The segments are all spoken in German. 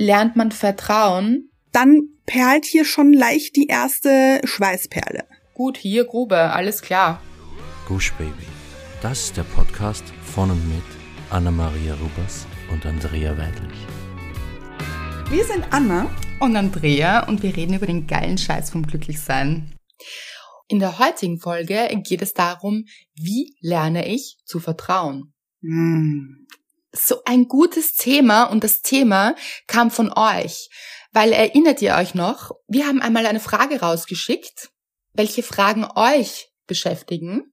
lernt man Vertrauen? Dann perlt hier schon leicht die erste Schweißperle. Gut, hier Grube, alles klar. Gush Baby. Das ist der Podcast von und mit Anna-Maria Rubers und Andrea Weidlich. Wir sind Anna Und Andrea und wir reden über den geilen Scheiß vom Glücklichsein. In der heutigen Folge geht es darum, wie lerne ich zu vertrauen? Hm. So ein gutes Thema und das Thema kam von euch. Weil erinnert ihr euch noch, wir haben einmal eine Frage rausgeschickt, welche Fragen euch beschäftigen.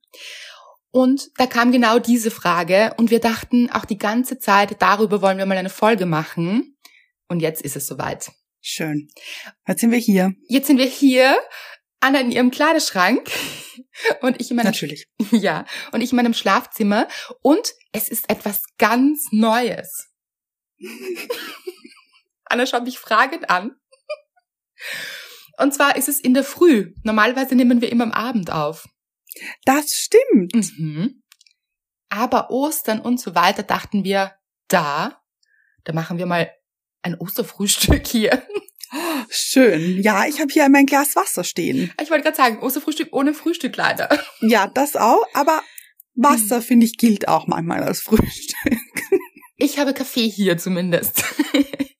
Und da kam genau diese Frage und wir dachten auch die ganze Zeit, darüber wollen wir mal eine Folge machen. Und jetzt ist es soweit. Schön. Jetzt sind wir hier. Jetzt sind wir hier, Anna in ihrem Kleiderschrank und ich in meinem Natürlich. ja, und ich in meinem Schlafzimmer und es ist etwas ganz Neues. Anna schaut mich fragend an. Und zwar ist es in der Früh. Normalerweise nehmen wir immer am Abend auf. Das stimmt. Mhm. Aber Ostern und so weiter dachten wir, da, da machen wir mal ein Osterfrühstück hier. Schön. Ja, ich habe hier mein Glas Wasser stehen. Ich wollte gerade sagen, Osterfrühstück ohne Frühstück leider. Ja, das auch, aber Wasser, finde ich, gilt auch manchmal als Frühstück. Ich habe Kaffee hier zumindest.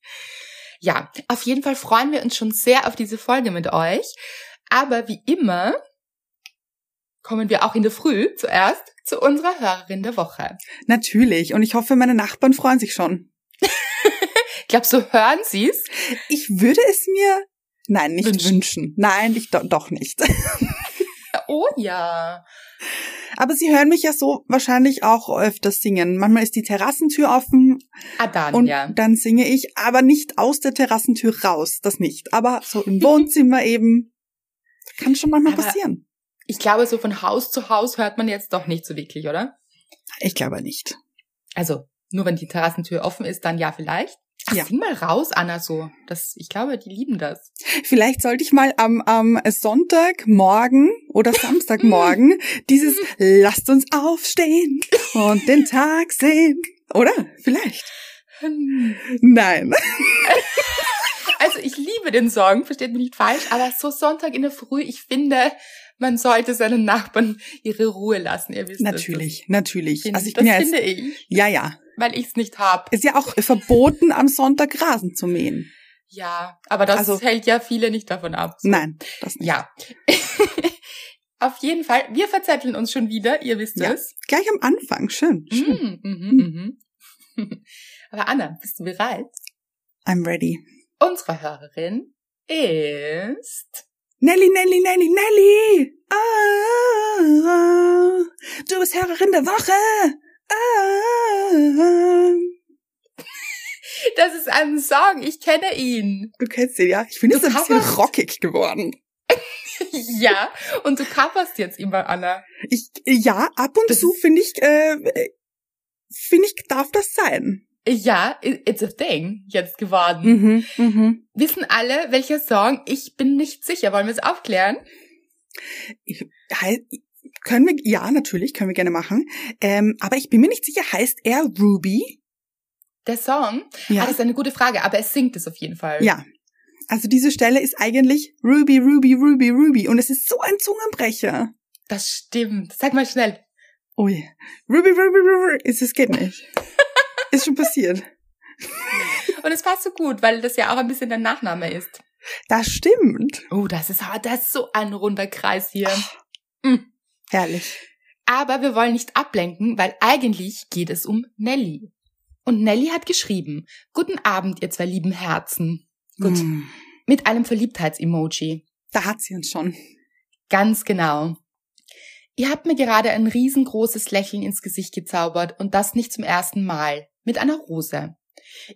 ja, auf jeden Fall freuen wir uns schon sehr auf diese Folge mit euch. Aber wie immer kommen wir auch in der Früh zuerst zu unserer Hörerin der Woche. Natürlich. Und ich hoffe, meine Nachbarn freuen sich schon. Glaubst du, hören sie's? Ich würde es mir, nein, nicht Wünschen. wünschen. Nein, ich do doch nicht. Oh ja. Aber sie hören mich ja so wahrscheinlich auch öfters singen. Manchmal ist die Terrassentür offen Ah, dann, und ja. dann singe ich, aber nicht aus der Terrassentür raus, das nicht. Aber so im Wohnzimmer eben. Kann schon manchmal Aber- passieren. Ich glaube, so von Haus zu Haus hört man jetzt doch nicht so wirklich, oder? Ich glaube nicht. Also, nur wenn die Terrassentür offen ist, dann ja vielleicht. Ach, Ja. sing mal raus, Anna, so. Das, ich glaube, die lieben das. Vielleicht sollte ich mal am, am Sonntagmorgen oder Samstagmorgen dieses Lasst uns aufstehen und den Tag sehen. Oder? Vielleicht. Nein. Also ich liebe den Song, versteht mich nicht falsch, aber so Sonntag in der Früh, ich finde, man sollte seinen Nachbarn ihre Ruhe lassen. Ihr wisst Natürlich, natürlich. Das, Also ich das bin ja jetzt, finde ich, ja, ja. Weil ich es nicht hab. Ist ja auch verboten, am Sonntag Rasen zu mähen. Ja, aber das Also- hält ja viele nicht davon ab. So. Nein, das nicht. Ja. Auf jeden Fall, wir verzetteln uns schon wieder, ihr wisst Ja. es. Gleich am Anfang, schön. schön. Mhm, mhm, mhm. Aber Anna, bist du bereit? I'm ready. Unsere Hörerin ist Nelly, Nelly, Nelly, Nelly! Ah, du bist Hörerin der Woche! Das ist ein Song, ich kenne ihn. du kennst ihn, ja? Ich finde, es ist ein bisschen rockig geworden. Ja, und du coverst jetzt immer, Anna. Ich, ja, ab und Das zu finde ich, äh, finde ich, darf das sein. Ja, it's a thing jetzt geworden. Mhm, mhm. Wissen alle, welcher Song? Ich bin nicht sicher. Wollen wir es aufklären? Ich, können wir, ja, natürlich, können wir gerne machen. Ähm, aber ich bin mir nicht sicher, heißt er Ruby? Der Song? Ja. Ah, das ist eine gute Frage, aber er singt es auf jeden Fall. Ja. Also diese Stelle ist eigentlich Ruby, Ruby, Ruby, Ruby. Und es ist so ein Zungenbrecher. Das stimmt. Sag mal schnell. Ui. Ruby, Ruby, Ruby. Es es geht nicht. ist schon passiert. Und es passt so gut, weil das ja auch ein bisschen dein Nachname ist. Das stimmt. Oh, das ist, das ist so ein runder Kreis hier. Herrlich. Aber wir wollen nicht ablenken, weil eigentlich geht es um Nelly. Und Nelly hat geschrieben, Guten Abend, ihr zwei lieben Herzen. Gut. Hm. Mit einem Verliebtheits-Emoji. Da hat sie uns schon. Ganz genau. Ihr habt mir gerade ein riesengroßes Lächeln ins Gesicht gezaubert und das nicht zum ersten Mal. Mit einer Rose.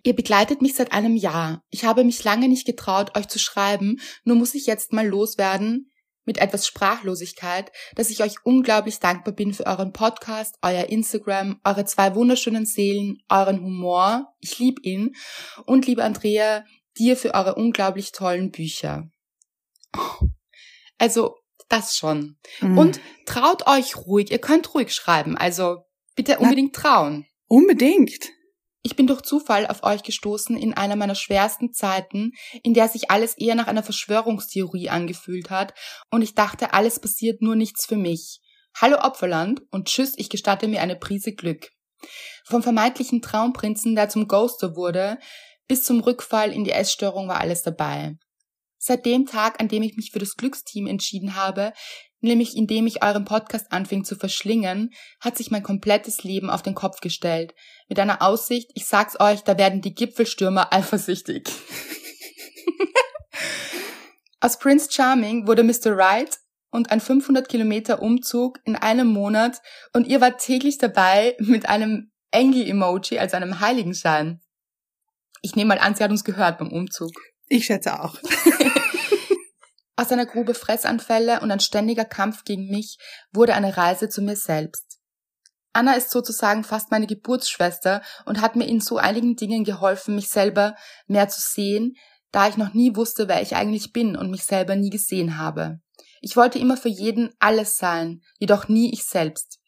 Ihr begleitet mich seit einem Jahr. Ich habe mich lange nicht getraut, euch zu schreiben, nur muss ich jetzt mal loswerden mit etwas Sprachlosigkeit, dass ich euch unglaublich dankbar bin für euren Podcast, euer Instagram, eure zwei wunderschönen Seelen, euren Humor. Ich liebe ihn. Und liebe Andrea, dir für eure unglaublich tollen Bücher. Also, das schon. Mhm. Und traut euch ruhig, ihr könnt ruhig schreiben. Also bitte unbedingt trauen. unbedingt. Ich bin durch Zufall auf euch gestoßen in einer meiner schwersten Zeiten, in der sich alles eher nach einer Verschwörungstheorie angefühlt hat und ich dachte, alles passiert nur nichts für mich. Hallo Opferland und tschüss, ich gestatte mir eine Prise Glück. Vom vermeintlichen Traumprinzen, der zum Ghoster wurde, bis zum Rückfall in die Essstörung war alles dabei. Seit dem Tag, an dem ich mich für das Glücksteam entschieden habe, nämlich indem ich euren Podcast anfing zu verschlingen, hat sich mein komplettes Leben auf den Kopf gestellt. Mit einer Aussicht, ich sag's euch, da werden die Gipfelstürmer eifersüchtig. Aus Prince Charming wurde Mr. Right und ein 500 Kilometer Umzug in einem Monat und ihr wart täglich dabei mit einem Engel-Emoji als einem Heiligenschein. Ich nehme mal an, sie hat uns gehört beim Umzug. Ich schätze auch. Aus einer Grube Fressanfälle und ein ständiger Kampf gegen mich wurde eine Reise zu mir selbst. Anna ist sozusagen fast meine Geburtsschwester und hat mir in so einigen Dingen geholfen, mich selber mehr zu sehen, da ich noch nie wusste, wer ich eigentlich bin und mich selber nie gesehen habe. Ich wollte immer für jeden alles sein, jedoch nie ich selbst.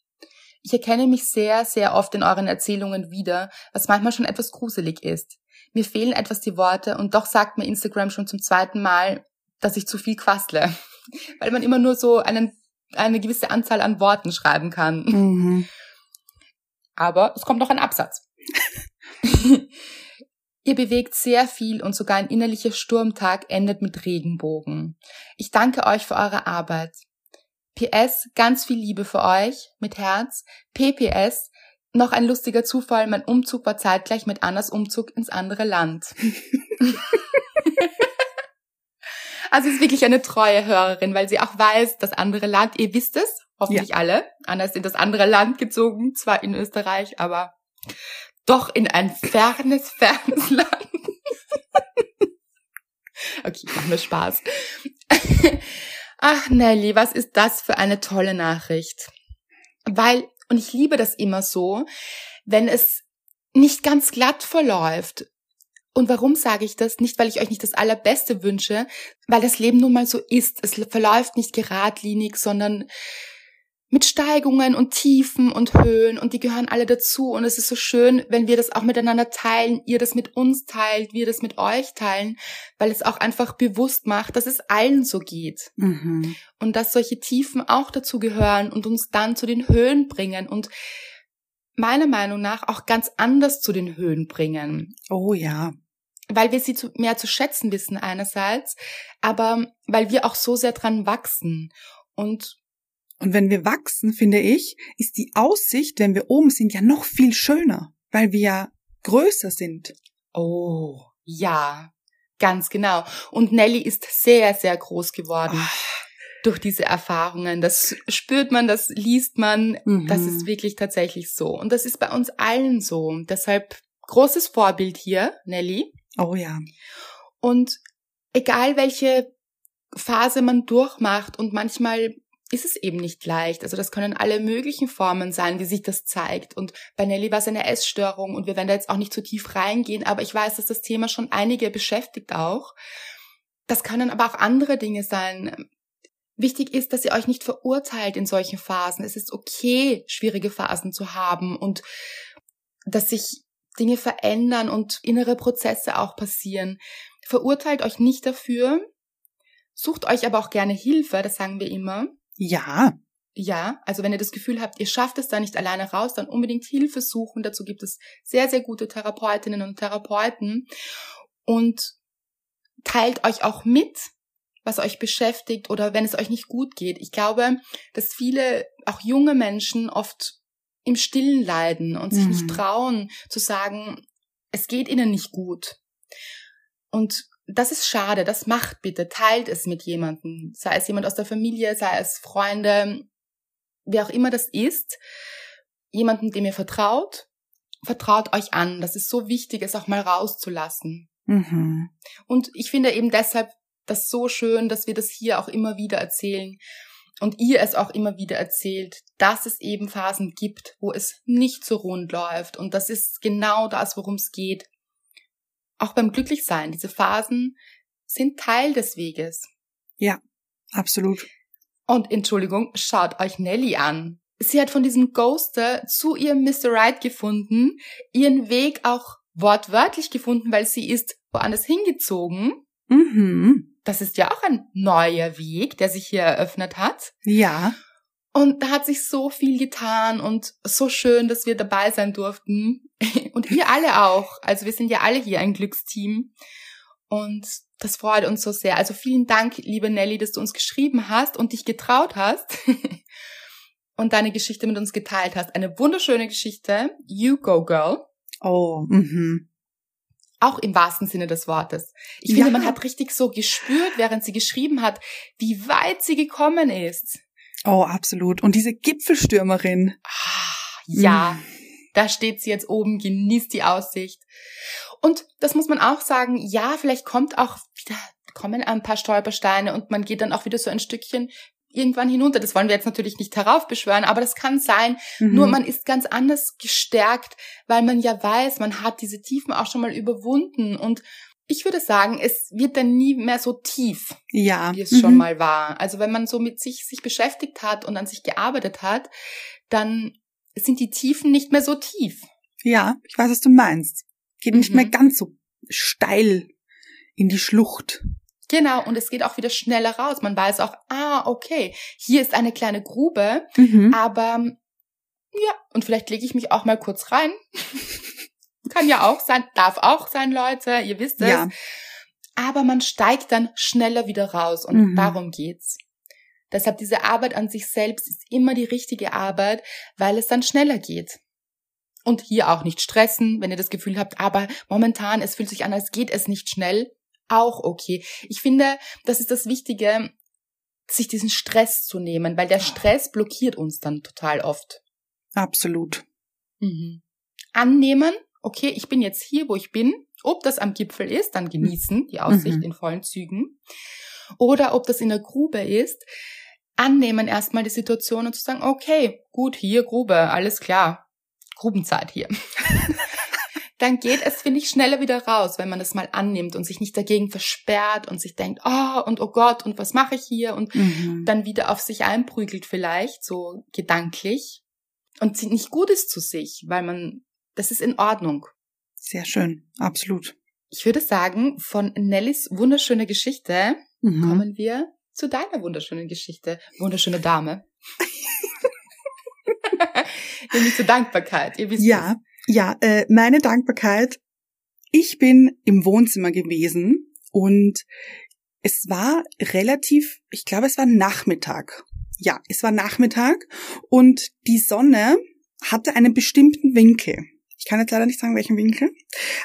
Ich erkenne mich sehr, sehr oft in euren Erzählungen wieder, was manchmal schon etwas gruselig ist. Mir fehlen etwas die Worte und doch sagt mir Instagram schon zum zweiten Mal, dass ich zu viel quassle, weil man immer nur so einen, eine gewisse Anzahl an Worten schreiben kann. Mhm. Aber es kommt noch ein Absatz. Ihr bewegt sehr viel und sogar ein innerlicher Sturmtag endet mit Regenbogen. Ich danke euch für eure Arbeit. PS, ganz viel Liebe für euch, mit Herz. PPS, noch ein lustiger Zufall, mein Umzug war zeitgleich mit Annas Umzug ins andere Land. Also ist wirklich eine treue Hörerin, weil sie auch weiß, das andere Land, ihr wisst es, hoffentlich ja. alle. Anna ist in das andere Land gezogen, zwar in Österreich, aber doch in ein fernes, fernes Land. okay, ich mach nur Spaß. Ach, Nelly, was ist das für eine tolle Nachricht? Weil, und ich liebe das immer so, wenn es nicht ganz glatt verläuft, und warum sage ich das? Nicht, weil ich euch nicht das Allerbeste wünsche, weil das Leben nun mal so ist. Es verläuft nicht geradlinig, sondern mit Steigungen und Tiefen und Höhen und die gehören alle dazu. Und es ist so schön, wenn wir das auch miteinander teilen, ihr das mit uns teilt, wir das mit euch teilen, weil es auch einfach bewusst macht, dass es allen so geht. Mhm. Und dass solche Tiefen auch dazu gehören und uns dann zu den Höhen bringen und meiner Meinung nach auch ganz anders zu den Höhen bringen. Oh ja weil wir sie zu, mehr zu schätzen wissen einerseits, aber weil wir auch so sehr dran wachsen und und wenn wir wachsen, finde ich, ist die Aussicht, wenn wir oben sind, ja noch viel schöner, weil wir ja größer sind. Oh, ja, ganz genau. Und Nelly ist sehr, sehr groß geworden. Oh. Durch diese Erfahrungen. Das spürt man, das liest man. Mhm. Das ist wirklich tatsächlich so. Und das ist bei uns allen so. Deshalb großes Vorbild hier, Nelly. Oh ja. Und egal welche Phase man durchmacht und manchmal ist es eben nicht leicht. Also das können alle möglichen Formen sein, wie sich das zeigt. Und bei Nelly war es eine Essstörung und wir werden da jetzt auch nicht zu tief reingehen, aber ich weiß, dass das Thema schon einige beschäftigt auch. Das können aber auch andere Dinge sein. Wichtig ist, dass ihr euch nicht verurteilt in solchen Phasen. Es ist okay, schwierige Phasen zu haben und dass sich Dinge verändern und innere Prozesse auch passieren. Verurteilt euch nicht dafür, sucht euch aber auch gerne Hilfe, das sagen wir immer. Ja. Ja, also wenn ihr das Gefühl habt, ihr schafft es da nicht alleine raus, dann unbedingt Hilfe suchen. Dazu gibt es sehr, sehr gute Therapeutinnen und Therapeuten. Und teilt euch auch mit, was euch beschäftigt oder wenn es euch nicht gut geht. Ich glaube, dass viele, auch junge Menschen oft im Stillen leiden und sich mhm. nicht trauen zu sagen, es geht ihnen nicht gut. Und das ist schade, das macht bitte, teilt es mit jemandem, sei es jemand aus der Familie, sei es Freunde, wer auch immer das ist, jemanden, dem ihr vertraut, vertraut euch an. Das ist so wichtig, es auch mal rauszulassen. Mhm. Und ich finde eben deshalb das so schön, dass wir das hier auch immer wieder erzählen, und ihr es auch immer wieder erzählt, dass es eben Phasen gibt, wo es nicht so rund läuft. Und das ist genau das, worum es geht. Auch beim Glücklichsein. Diese Phasen sind Teil des Weges. Ja, absolut. Und Entschuldigung, schaut euch Nelly an. sie hat von diesem Ghoster zu ihrem Mr. Right gefunden, ihren Weg auch wortwörtlich gefunden, weil sie ist woanders hingezogen. Mhm. Das ist ja auch ein neuer Weg, der sich hier eröffnet hat. Ja. Und da hat sich so viel getan und so schön, dass wir dabei sein durften. Und ihr alle auch. Also wir sind ja alle hier ein Glücksteam. Und das freut uns so sehr. Also vielen Dank, liebe Nelly, dass du uns geschrieben hast und dich getraut hast und deine Geschichte mit uns geteilt hast. Eine wunderschöne Geschichte. You go, girl. Oh, mhm. Auch im wahrsten Sinne des Wortes. Ich Ja. finde, man hat richtig so gespürt, während sie geschrieben hat, wie weit sie gekommen ist. Oh, absolut. Und diese Gipfelstürmerin. Ah, ja, Mm. da steht sie jetzt oben, genießt die Aussicht. Und das muss man auch sagen, ja, vielleicht kommt auch wieder, kommen ein paar Stolpersteine und man geht dann auch wieder so ein Stückchen irgendwann hinunter. Das wollen wir jetzt natürlich nicht heraufbeschwören, aber das kann sein. Mhm. Nur man ist ganz anders gestärkt, weil man ja weiß, man hat diese Tiefen auch schon mal überwunden und ich würde sagen, es wird dann nie mehr so tief Ja. wie es Mhm. schon mal war. Also wenn man so mit sich sich beschäftigt hat und an sich gearbeitet hat, dann sind die Tiefen nicht mehr so tief. Ja, ich weiß, was du meinst. Geht nicht Mhm. mehr ganz so steil in die Schlucht. Genau, und es geht auch wieder schneller raus. Man weiß auch, ah, okay, hier ist eine kleine Grube, Mhm. aber ja, und vielleicht lege ich mich auch mal kurz rein. Kann ja auch sein, darf auch sein, Leute, ihr wisst es. Ja. Aber man steigt dann schneller wieder raus und Mhm. darum geht's. Deshalb diese Arbeit an sich selbst ist immer die richtige Arbeit, weil es dann schneller geht. Und hier auch nicht stressen, wenn ihr das Gefühl habt, aber momentan, es fühlt sich an, als geht es nicht schnell. Auch okay. Ich finde, das ist das Wichtige, sich diesen Stress zu nehmen, weil der Stress blockiert uns dann total oft. Absolut. Mhm. Annehmen, okay, ich bin jetzt hier, wo ich bin. Ob das am Gipfel ist, dann genießen, die Aussicht Mhm. in vollen Zügen. Oder ob das in der Grube ist, annehmen erstmal die Situation und zu sagen, okay, gut, hier Grube, alles klar. Grubenzeit hier. dann geht es, finde ich, schneller wieder raus, wenn man das mal annimmt und sich nicht dagegen versperrt und sich denkt, oh, und oh Gott, und was mache ich hier? Und Mhm. dann wieder auf sich einprügelt vielleicht, so gedanklich. Und sie nicht gut ist zu sich, weil man, das ist in Ordnung. Sehr schön. Absolut. Ich würde sagen, von Nellys wunderschöne Geschichte Mhm. kommen wir zu deiner wunderschönen Geschichte. Wunderschöne Dame. Nämlich zur Dankbarkeit. Ihr wisst Ja, ja, äh, meine Dankbarkeit. Ich bin im Wohnzimmer gewesen und es war relativ, ich glaube, es war Nachmittag. Ja, es war Nachmittag und die Sonne hatte einen bestimmten Winkel. Ich kann jetzt leider nicht sagen, welchen Winkel,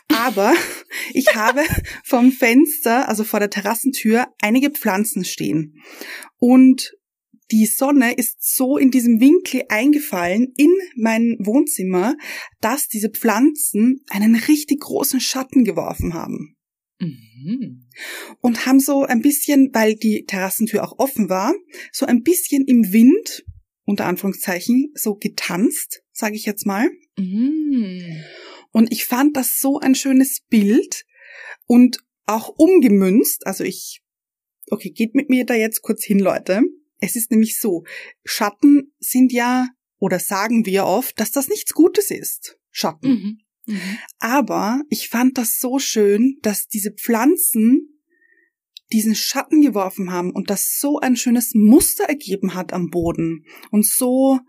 aber ich habe vom Fenster, also vor der Terrassentür, einige Pflanzen stehen. Und die Sonne ist so in diesem Winkel eingefallen in mein Wohnzimmer, dass diese Pflanzen einen richtig großen Schatten geworfen haben. Mhm. Und haben so ein bisschen, weil die Terrassentür auch offen war, so ein bisschen im Wind, unter Anführungszeichen, so getanzt, sage ich jetzt mal. Mhm. Und ich fand das so ein schönes Bild und auch umgemünzt. Also ich, okay, geht mit mir da jetzt kurz hin, Leute. Es ist nämlich so, Schatten sind ja, oder sagen wir oft, dass das nichts Gutes ist. Schatten. Mhm. Mhm. Aber ich fand das so schön, dass diese Pflanzen diesen Schatten geworfen haben und das so ein schönes Muster ergeben hat am Boden und so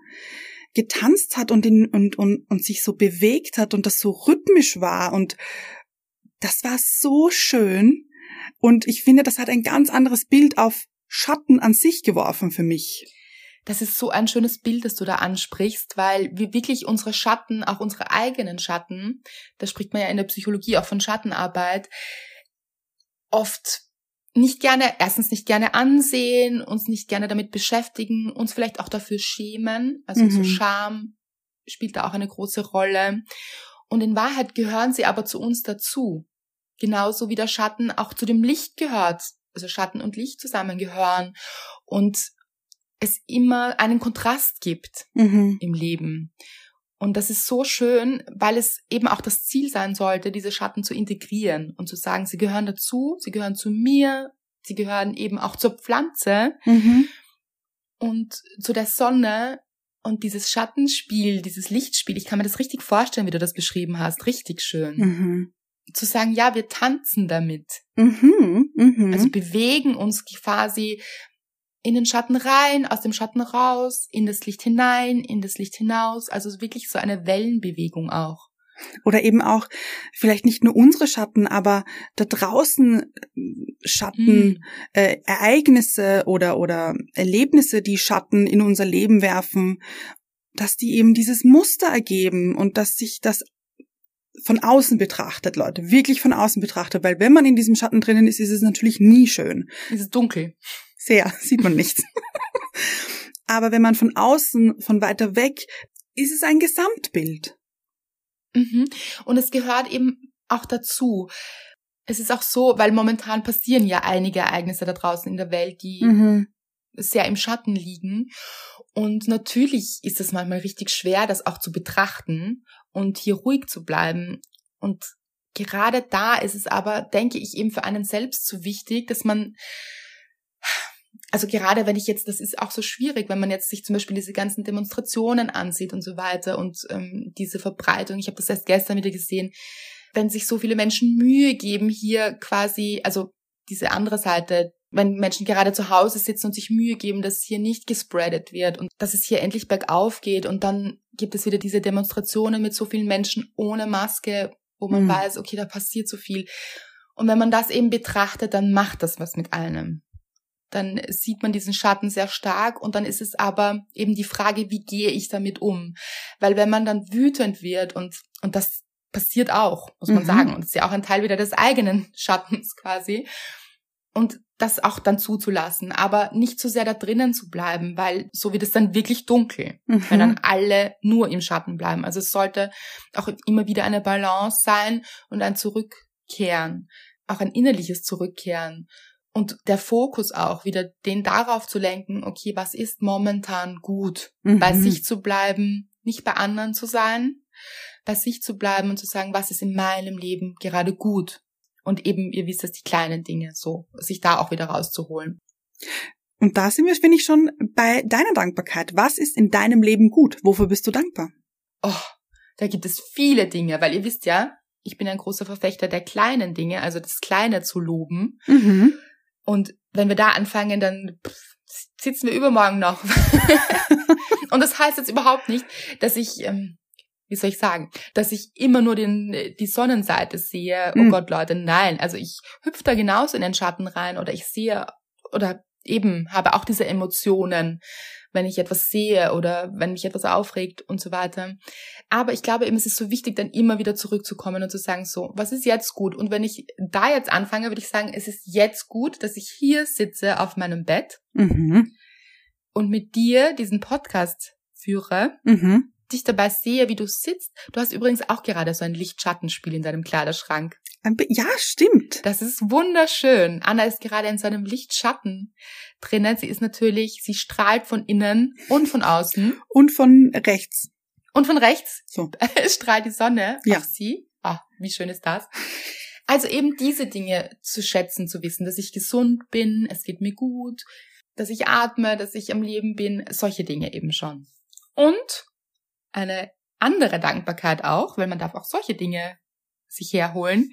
getanzt hat und, in, und, und, und sich so bewegt hat und das so rhythmisch war und das war so schön und ich finde, das hat ein ganz anderes Bild auf Schatten an sich geworfen für mich. Das ist so ein schönes Bild, das du da ansprichst, weil wir wirklich unsere Schatten, auch unsere eigenen Schatten, da spricht man ja in der Psychologie auch von Schattenarbeit, oft nicht gerne, erstens nicht gerne ansehen, uns nicht gerne damit beschäftigen, uns vielleicht auch dafür schämen. Also so Mhm. Scham spielt da auch eine große Rolle. Und in Wahrheit gehören sie aber zu uns dazu. Genauso wie der Schatten auch zu dem Licht gehört. Also Schatten und Licht zusammengehören. Und es immer einen Kontrast gibt Mhm. im Leben. Und das ist so schön, weil es eben auch das Ziel sein sollte, diese Schatten zu integrieren und zu sagen, sie gehören dazu, sie gehören zu mir, sie gehören eben auch zur Pflanze Mhm. und zu der Sonne Und dieses Schattenspiel, dieses Lichtspiel, ich kann mir das richtig vorstellen, wie du das beschrieben hast. Richtig schön. Mhm. Zu sagen, ja, wir tanzen damit. Mhm. Mhm. Also bewegen uns quasi in den Schatten rein, aus dem Schatten raus, in das Licht hinein, in das Licht hinaus. Also wirklich so eine Wellenbewegung auch. Oder eben auch vielleicht nicht nur unsere Schatten, aber da draußen äh, Schatten, Hm. äh, Ereignisse oder, oder Erlebnisse, die Schatten in unser Leben werfen, dass die eben dieses Muster ergeben und dass sich das von außen betrachtet, Leute, wirklich von außen betrachtet, weil wenn man in diesem Schatten drinnen ist, ist es natürlich nie schön. Es ist dunkel. Sehr, sieht man nichts. Aber wenn man von außen, von weiter weg, ist es ein Gesamtbild. Mhm. Und es gehört eben auch dazu. Es ist auch so, weil momentan passieren ja einige Ereignisse da draußen in der Welt, die Mhm. Sehr im Schatten liegen. Und natürlich ist es manchmal richtig schwer, das auch zu betrachten und hier ruhig zu bleiben. Und gerade da ist es aber, denke ich, eben für einen selbst so wichtig, dass man, also gerade wenn ich jetzt, das ist auch so schwierig, wenn man jetzt sich zum Beispiel diese ganzen Demonstrationen ansieht und so weiter und ähm, diese Verbreitung, ich habe das erst gestern wieder gesehen, wenn sich so viele Menschen Mühe geben, hier quasi, also diese andere Seite, wenn Menschen gerade zu Hause sitzen und sich Mühe geben, dass hier nicht gespreadet wird und dass es hier endlich bergauf geht und dann gibt es wieder diese Demonstrationen mit so vielen Menschen ohne Maske, wo man Mhm. weiß, okay, da passiert so viel. Und wenn man das eben betrachtet, dann macht das was mit einem. Dann sieht man diesen Schatten sehr stark und dann ist es aber eben die Frage, wie gehe ich damit um? Weil wenn man dann wütend wird und, und das passiert auch, muss man Mhm. sagen, und es ist ja auch ein Teil wieder des eigenen Schattens quasi, und das auch dann zuzulassen, aber nicht so sehr da drinnen zu bleiben, weil so wird es dann wirklich dunkel, Mhm. wenn dann alle nur im Schatten bleiben. Also es sollte auch immer wieder eine Balance sein und ein Zurückkehren, auch ein innerliches Zurückkehren und der Fokus auch wieder den darauf zu lenken, okay, was ist momentan gut, Mhm. bei sich zu bleiben, nicht bei anderen zu sein, bei sich zu bleiben und zu sagen, was ist in meinem Leben gerade gut. Und eben, ihr wisst es, die kleinen Dinge, so, sich da auch wieder rauszuholen. Und da sind wir, finde ich, schon bei deiner Dankbarkeit. Was ist in deinem Leben gut? Wofür bist du dankbar? Oh, da gibt es viele Dinge, weil ihr wisst ja, ich bin ein großer Verfechter der kleinen Dinge, also das Kleine zu loben. Mhm. Und wenn wir da anfangen, dann pff, sitzen wir übermorgen noch. und das heißt jetzt überhaupt nicht, dass ich, ähm, wie soll ich sagen, dass ich immer nur den, die Sonnenseite sehe. Oh Mhm. Gott, Leute, nein. Also ich hüpfe da genauso in den Schatten rein oder ich sehe oder eben habe auch diese Emotionen, wenn ich etwas sehe oder wenn mich etwas aufregt und so weiter. Aber ich glaube eben, es ist so wichtig, dann immer wieder zurückzukommen und zu sagen, so, was ist jetzt gut? Und wenn ich da jetzt anfange, würde ich sagen, es ist jetzt gut, dass ich hier sitze auf meinem Bett Mhm. und mit dir diesen Podcast führe, Mhm. Dich dabei sehe, wie du sitzt. Du hast übrigens auch gerade so ein Lichtschattenspiel in deinem Kleiderschrank. Ja, stimmt. Das ist wunderschön. Anna ist gerade in so einem Lichtschatten drinnen. Sie ist natürlich, sie strahlt von innen und von außen Und von rechts. und von rechts So. strahlt die Sonne Ja. auf sie. Ah, wie schön ist das? Also eben diese Dinge zu schätzen, zu wissen, dass ich gesund bin, es geht mir gut, dass ich atme, dass ich am Leben bin, solche Dinge eben schon. Und eine andere Dankbarkeit auch, weil man darf auch solche Dinge sich herholen.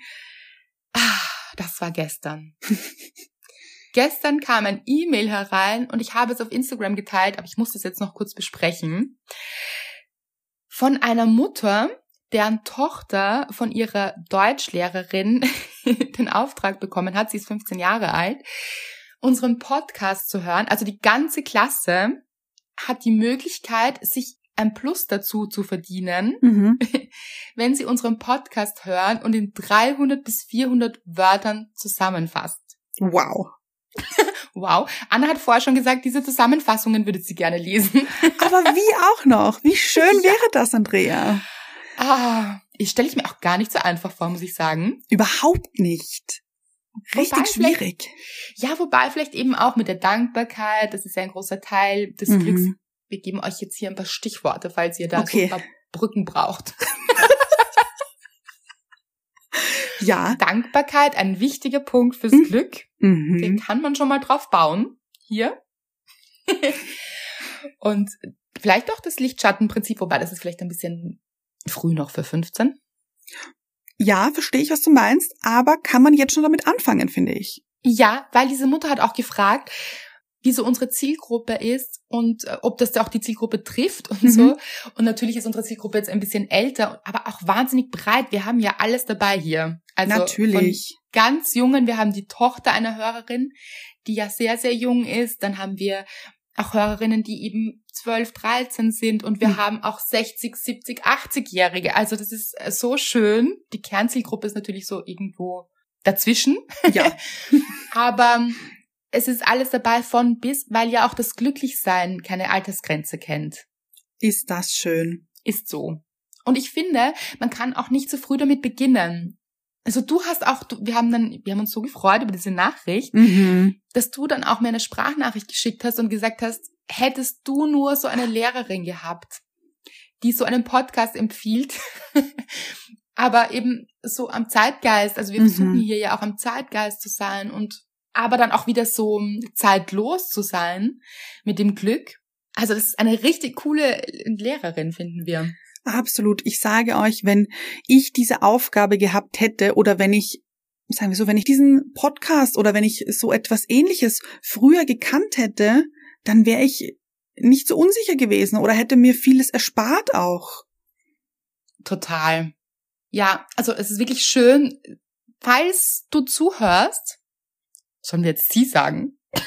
Ah, das war gestern. gestern kam ein E-Mail herein und ich habe es auf Instagram geteilt, aber ich muss das jetzt noch kurz besprechen. Von einer Mutter, deren Tochter von ihrer Deutschlehrerin den Auftrag bekommen hat, sie ist 15 Jahre alt, unseren Podcast zu hören. Also die ganze Klasse hat die Möglichkeit, sich ein Plus dazu zu verdienen, Mhm. wenn sie unseren Podcast hören und in 300 bis 400 Wörtern zusammenfasst. Wow. Wow. Anna hat vorher schon gesagt, diese Zusammenfassungen würde sie gerne lesen. Aber wie auch noch? Wie schön Ja. wäre das, Andrea? Ah, ich stelle ich mir auch gar nicht so einfach vor, muss ich sagen. Überhaupt nicht. Richtig Wobei schwierig. Ja, wobei vielleicht eben auch mit der Dankbarkeit, das ist ja ein großer Teil des Mhm. Glücks. Wir geben euch jetzt hier ein paar Stichworte, falls ihr da Okay. so ein paar Brücken braucht. Ja. Dankbarkeit, ein wichtiger Punkt fürs Mhm. Glück. Den Mhm. kann man schon mal drauf bauen. Hier. Und vielleicht auch das Lichtschattenprinzip, wobei das ist vielleicht ein bisschen früh noch für 15. Ja, verstehe ich, was du meinst, aber kann man jetzt schon damit anfangen, finde ich. Ja, weil diese Mutter hat auch gefragt, wie so unsere Zielgruppe ist und äh, ob das auch die Zielgruppe trifft und mhm. so. Und natürlich ist unsere Zielgruppe jetzt ein bisschen älter, aber auch wahnsinnig breit. Wir haben ja alles dabei hier. Also natürlich. ganz jungen, wir haben die Tochter einer Hörerin, die ja sehr, sehr jung ist. Dann haben wir auch Hörerinnen, die eben 12, 13 sind und wir mhm. haben auch 60, 70, 80-Jährige. Also das ist äh, so schön. Die Kernzielgruppe ist natürlich so irgendwo dazwischen. Ja. Aber es ist alles dabei von bis, weil ja auch das Glücklichsein keine Altersgrenze kennt. Ist das schön. Ist so. Und ich finde, man kann auch nicht zu früh damit beginnen. Also du hast auch, wir haben dann, wir haben uns so gefreut über diese Nachricht, mhm. dass du dann auch mir eine Sprachnachricht geschickt hast und gesagt hast, hättest du nur so eine Lehrerin gehabt, die so einen Podcast empfiehlt, aber eben so am Zeitgeist, also wir mhm. versuchen hier ja auch am Zeitgeist zu sein und aber dann auch wieder so zeitlos zu sein mit dem Glück. Also das ist eine richtig coole Lehrerin, finden wir. Absolut. Ich sage euch, wenn ich diese Aufgabe gehabt hätte oder wenn ich, sagen wir so, wenn ich diesen Podcast oder wenn ich so etwas ähnliches früher gekannt hätte, dann wäre ich nicht so unsicher gewesen oder hätte mir vieles erspart auch. Total. Ja, also es ist wirklich schön, falls du zuhörst, sollen wir jetzt sie sagen?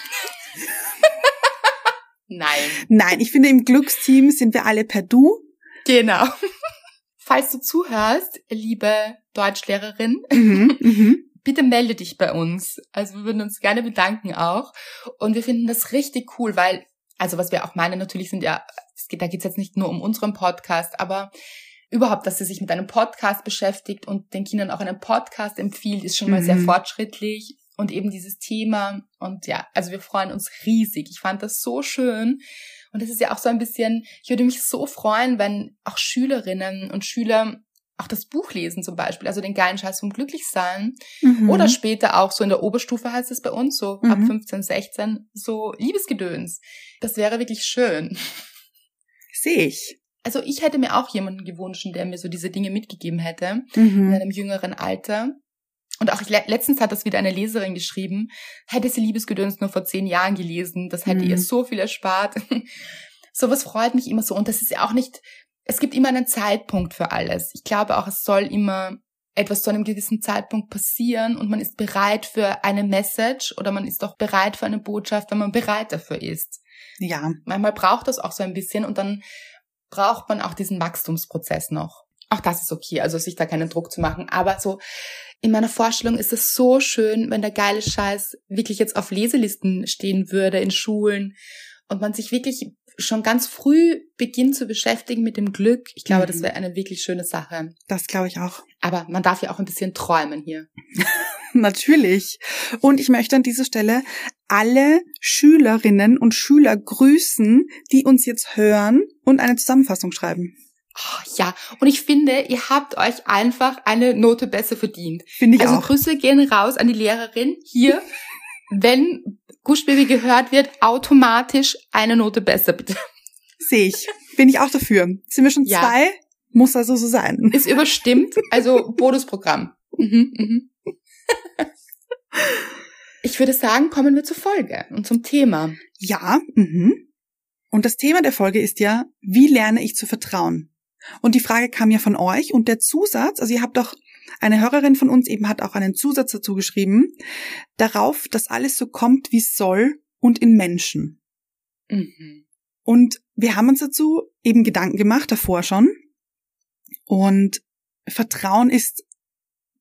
Nein. Nein, ich finde, im Glücksteam sind wir alle per Du. Genau. Falls du zuhörst, liebe Deutschlehrerin, mhm, mhm, bitte melde dich bei uns. Also wir würden uns gerne bedanken auch. Und wir finden das richtig cool, weil, also was wir auch meinen, natürlich sind ja, geht, da geht es jetzt nicht nur um unseren Podcast, aber überhaupt, dass sie sich mit einem Podcast beschäftigt und den Kindern auch einen Podcast empfiehlt, ist schon mal mhm. sehr fortschrittlich und eben dieses Thema. Und ja, also wir freuen uns riesig. Ich fand das so schön. Und es ist ja auch so ein bisschen, ich würde mich so freuen, wenn auch Schülerinnen und Schüler auch das Buch lesen zum Beispiel, also den geilen Scheiß vom Glücklichsein. Mhm. Oder später auch so in der Oberstufe heißt es bei uns, so mhm. ab 15, 16, so Liebesgedöns. Das wäre wirklich schön. Sehe ich. Also ich hätte mir auch jemanden gewünscht, der mir so diese Dinge mitgegeben hätte, mhm. in einem jüngeren Alter. Und auch ich, letztens hat das wieder eine Leserin geschrieben, hätte sie Liebesgedöns nur vor zehn Jahren gelesen, das hätte mhm. ihr so viel erspart. Sowas freut mich immer so. Und das ist ja auch nicht, es gibt immer einen Zeitpunkt für alles. Ich glaube auch, es soll immer etwas zu einem gewissen Zeitpunkt passieren und man ist bereit für eine Message oder man ist auch bereit für eine Botschaft, wenn man bereit dafür ist. Ja. Manchmal braucht das auch so ein bisschen und dann braucht man auch diesen Wachstumsprozess noch. Auch das ist okay, also sich da keinen Druck zu machen. Aber so in meiner Vorstellung ist es so schön, wenn der geile Scheiß wirklich jetzt auf Leselisten stehen würde in Schulen und man sich wirklich schon ganz früh beginnt zu beschäftigen mit dem Glück. Ich glaube, mhm. das wäre eine wirklich schöne Sache. Das glaube ich auch. Aber man darf ja auch ein bisschen träumen hier. Natürlich. Und ich möchte an dieser Stelle alle Schülerinnen und Schüler grüßen, die uns jetzt hören und eine Zusammenfassung schreiben. Oh, ja, und ich finde, ihr habt euch einfach eine Note besser verdient. Finde ich also auch. Also Grüße gehen raus an die Lehrerin. Hier, wenn Guschbaby gehört wird, automatisch eine Note besser, bitte. Sehe ich. Bin ich auch dafür. Sind wir schon ja. zwei? Muss also so sein. Ist überstimmt. Also Bonusprogramm. Mhm, mhm. Ich würde sagen, kommen wir zur Folge und zum Thema. Ja, mhm. Und das Thema der Folge ist ja, wie lerne ich zu vertrauen? Und die Frage kam ja von euch und der Zusatz, also ihr habt doch, eine Hörerin von uns eben hat auch einen Zusatz dazu geschrieben, darauf, dass alles so kommt, wie es soll und in Menschen. Mhm. Und wir haben uns dazu eben Gedanken gemacht, davor schon. Und Vertrauen ist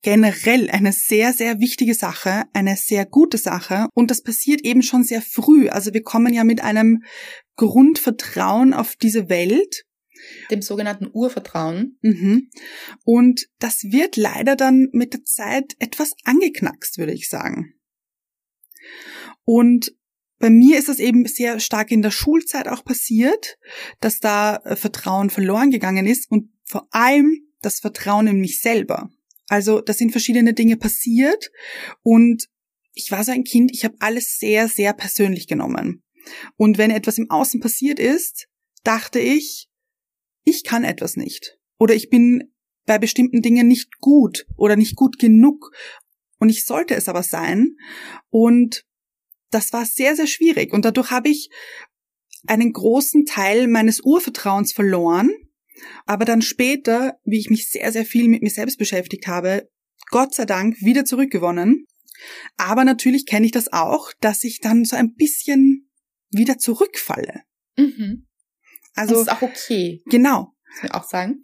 generell eine sehr, sehr wichtige Sache, eine sehr gute Sache. Und das passiert eben schon sehr früh. Also wir kommen ja mit einem Grundvertrauen auf diese Welt dem sogenannten Urvertrauen. Mhm. Und das wird leider dann mit der Zeit etwas angeknackst, würde ich sagen. Und bei mir ist es eben sehr stark in der Schulzeit auch passiert, dass da äh, Vertrauen verloren gegangen ist und vor allem das Vertrauen in mich selber. Also da sind verschiedene Dinge passiert und ich war so ein Kind, ich habe alles sehr, sehr persönlich genommen. Und wenn etwas im Außen passiert ist, dachte ich, ich kann etwas nicht. Oder ich bin bei bestimmten Dingen nicht gut oder nicht gut genug. Und ich sollte es aber sein. Und das war sehr, sehr schwierig. Und dadurch habe ich einen großen Teil meines Urvertrauens verloren. Aber dann später, wie ich mich sehr, sehr viel mit mir selbst beschäftigt habe, Gott sei Dank wieder zurückgewonnen. Aber natürlich kenne ich das auch, dass ich dann so ein bisschen wieder zurückfalle. Mhm. Also das ist auch okay. Genau. Muss ich auch sagen.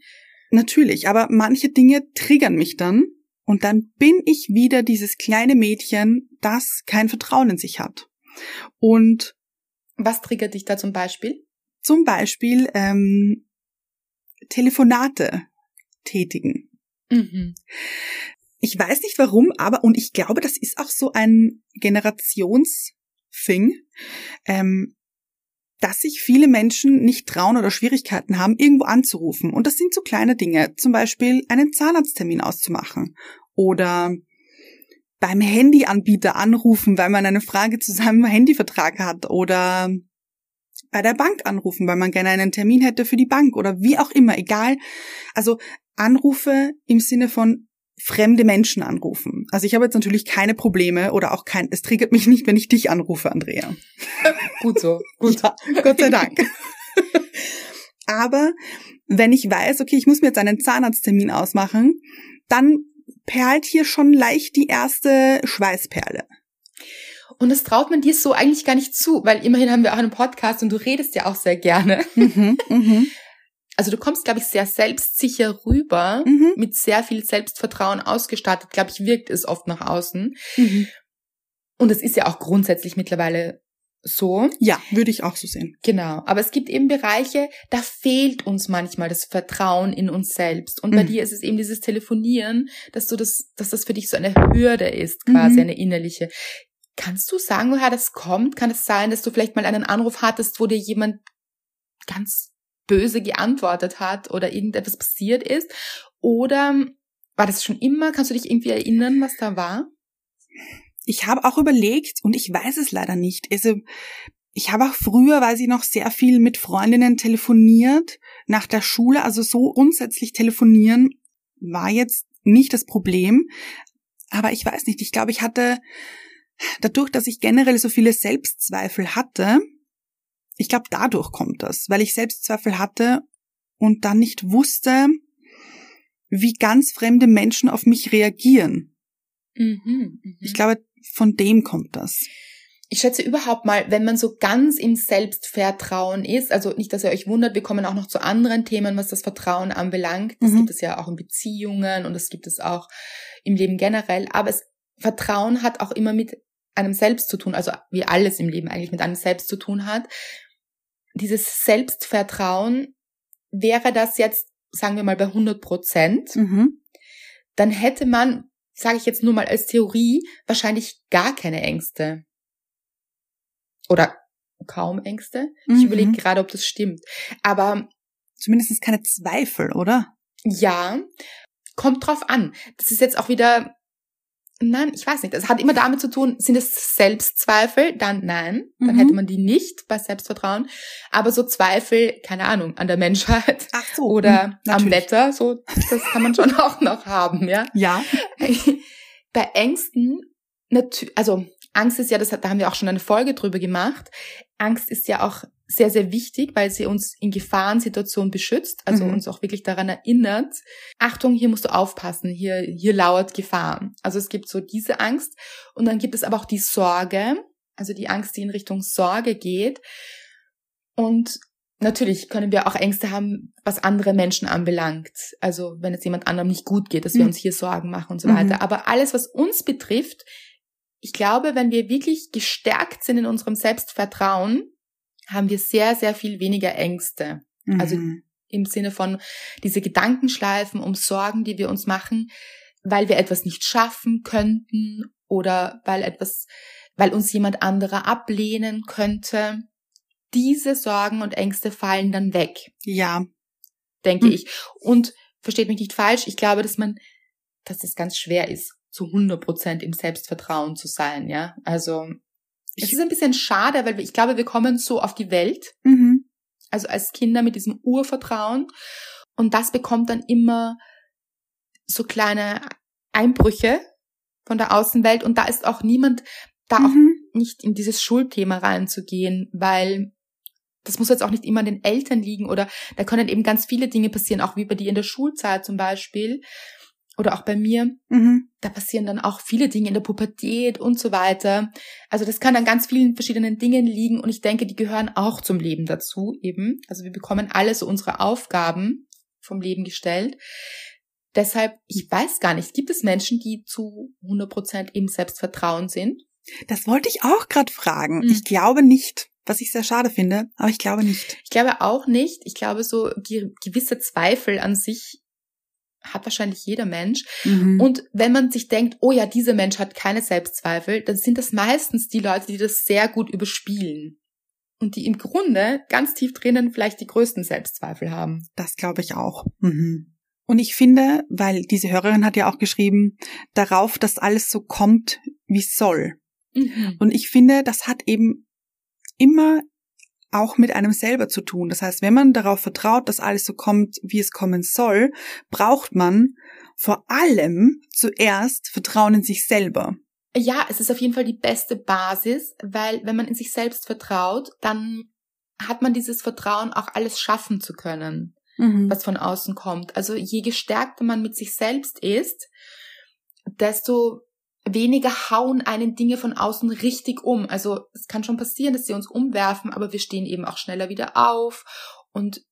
Natürlich, aber manche Dinge triggern mich dann und dann bin ich wieder dieses kleine Mädchen, das kein Vertrauen in sich hat. Und was triggert dich da zum Beispiel? Zum Beispiel ähm, Telefonate tätigen. Mhm. Ich weiß nicht warum, aber und ich glaube, das ist auch so ein Generationsthing, ähm, dass sich viele Menschen nicht trauen oder Schwierigkeiten haben, irgendwo anzurufen. Und das sind so kleine Dinge, zum Beispiel einen Zahnarzttermin auszumachen oder beim Handyanbieter anrufen, weil man eine Frage zu seinem Handyvertrag hat oder bei der Bank anrufen, weil man gerne einen Termin hätte für die Bank oder wie auch immer, egal. Also Anrufe im Sinne von fremde Menschen anrufen. Also ich habe jetzt natürlich keine Probleme oder auch kein, es triggert mich nicht, wenn ich dich anrufe, Andrea. gut so, gut. Ja, Gott sei Dank. Aber wenn ich weiß, okay, ich muss mir jetzt einen Zahnarzttermin ausmachen, dann perlt hier schon leicht die erste Schweißperle. Und das traut man dir so eigentlich gar nicht zu, weil immerhin haben wir auch einen Podcast und du redest ja auch sehr gerne. Mhm, mhm. Also du kommst, glaube ich, sehr selbstsicher rüber, mhm. mit sehr viel Selbstvertrauen ausgestattet, glaube ich, wirkt es oft nach außen. Mhm. Und es ist ja auch grundsätzlich mittlerweile so. Ja, würde ich auch so sehen. Genau. Aber es gibt eben Bereiche, da fehlt uns manchmal das Vertrauen in uns selbst. Und bei mhm. dir ist es eben dieses Telefonieren, dass du das, dass das für dich so eine Hürde ist, quasi mhm. eine innerliche. Kannst du sagen, woher das kommt? Kann es sein, dass du vielleicht mal einen Anruf hattest, wo dir jemand ganz böse geantwortet hat oder irgendetwas passiert ist? Oder war das schon immer? Kannst du dich irgendwie erinnern, was da war? Ich habe auch überlegt und ich weiß es leider nicht. Also ich habe auch früher, weil sie noch sehr viel mit Freundinnen telefoniert nach der Schule, also so grundsätzlich telefonieren war jetzt nicht das Problem. Aber ich weiß nicht, ich glaube, ich hatte dadurch, dass ich generell so viele Selbstzweifel hatte, ich glaube, dadurch kommt das, weil ich Selbstzweifel hatte und dann nicht wusste, wie ganz fremde Menschen auf mich reagieren. Mhm, mh. Ich glaube, von dem kommt das. Ich schätze überhaupt mal, wenn man so ganz im Selbstvertrauen ist, also nicht, dass ihr euch wundert, wir kommen auch noch zu anderen Themen, was das Vertrauen anbelangt. Das mhm. gibt es ja auch in Beziehungen und das gibt es auch im Leben generell. Aber es, Vertrauen hat auch immer mit einem Selbst zu tun, also wie alles im Leben eigentlich mit einem Selbst zu tun hat dieses Selbstvertrauen, wäre das jetzt, sagen wir mal, bei 100 Prozent, mhm. dann hätte man, sage ich jetzt nur mal als Theorie, wahrscheinlich gar keine Ängste. Oder kaum Ängste. Mhm. Ich überlege gerade, ob das stimmt. Aber zumindest keine Zweifel, oder? Ja, kommt drauf an. Das ist jetzt auch wieder Nein, ich weiß nicht. Es hat immer damit zu tun, sind es Selbstzweifel? Dann nein, dann mhm. hätte man die nicht bei Selbstvertrauen. Aber so Zweifel, keine Ahnung, an der Menschheit Ach so, oder mhm, am Wetter, so das kann man schon auch noch haben, ja. Ja. bei Ängsten, also Angst ist ja, das, da haben wir auch schon eine Folge drüber gemacht. Angst ist ja auch sehr, sehr wichtig, weil sie uns in Gefahrensituationen beschützt, also mhm. uns auch wirklich daran erinnert, Achtung, hier musst du aufpassen, hier, hier lauert Gefahr. Also es gibt so diese Angst und dann gibt es aber auch die Sorge, also die Angst, die in Richtung Sorge geht. Und natürlich können wir auch Ängste haben, was andere Menschen anbelangt. Also wenn es jemand anderem nicht gut geht, dass wir mhm. uns hier Sorgen machen und so weiter. Mhm. Aber alles, was uns betrifft, ich glaube, wenn wir wirklich gestärkt sind in unserem Selbstvertrauen, haben wir sehr, sehr viel weniger Ängste. Also mhm. Also im Sinne von diese Gedankenschleifen um Sorgen, die wir uns machen, weil wir etwas nicht schaffen könnten oder weil etwas, weil uns jemand anderer ablehnen könnte. Diese Sorgen und Ängste fallen dann weg. Ja. Denke mhm. ich. Und versteht mich nicht falsch, ich glaube, dass man, dass es ganz schwer ist, zu 100 Prozent im Selbstvertrauen zu sein, ja. Also es ist ein bisschen schade, weil ich glaube, wir kommen so auf die Welt. Mhm. also als Kinder mit diesem Urvertrauen. Und das bekommt dann immer so kleine Einbrüche von der Außenwelt. Und da ist auch niemand, da mhm. auch nicht in dieses Schuldthema reinzugehen, weil das muss jetzt auch nicht immer an den Eltern liegen oder da können eben ganz viele Dinge passieren, auch wie bei dir in der Schulzeit zum Beispiel oder auch bei mir. Mhm. Da passieren dann auch viele Dinge in der Pubertät und so weiter. Also das kann an ganz vielen verschiedenen Dingen liegen und ich denke, die gehören auch zum Leben dazu eben. Also wir bekommen alle so unsere Aufgaben vom Leben gestellt. Deshalb, ich weiß gar nicht, gibt es Menschen, die zu 100 Prozent eben Selbstvertrauen sind? Das wollte ich auch gerade fragen. Mhm. Ich glaube nicht was ich sehr schade finde, aber ich glaube nicht. Ich glaube auch nicht. Ich glaube, so gewisse Zweifel an sich hat wahrscheinlich jeder Mensch. Mhm. Und wenn man sich denkt, oh ja, dieser Mensch hat keine Selbstzweifel, dann sind das meistens die Leute, die das sehr gut überspielen. Und die im Grunde ganz tief drinnen vielleicht die größten Selbstzweifel haben. Das glaube ich auch. Mhm. Und ich finde, weil diese Hörerin hat ja auch geschrieben, darauf, dass alles so kommt, wie es soll. Mhm. Und ich finde, das hat eben immer auch mit einem selber zu tun. Das heißt, wenn man darauf vertraut, dass alles so kommt, wie es kommen soll, braucht man vor allem zuerst Vertrauen in sich selber. Ja, es ist auf jeden Fall die beste Basis, weil wenn man in sich selbst vertraut, dann hat man dieses Vertrauen, auch alles schaffen zu können, mhm. was von außen kommt. Also je gestärkter man mit sich selbst ist, desto weniger hauen einen Dinge von außen richtig um. Also es kann schon passieren, dass sie uns umwerfen, aber wir stehen eben auch schneller wieder auf und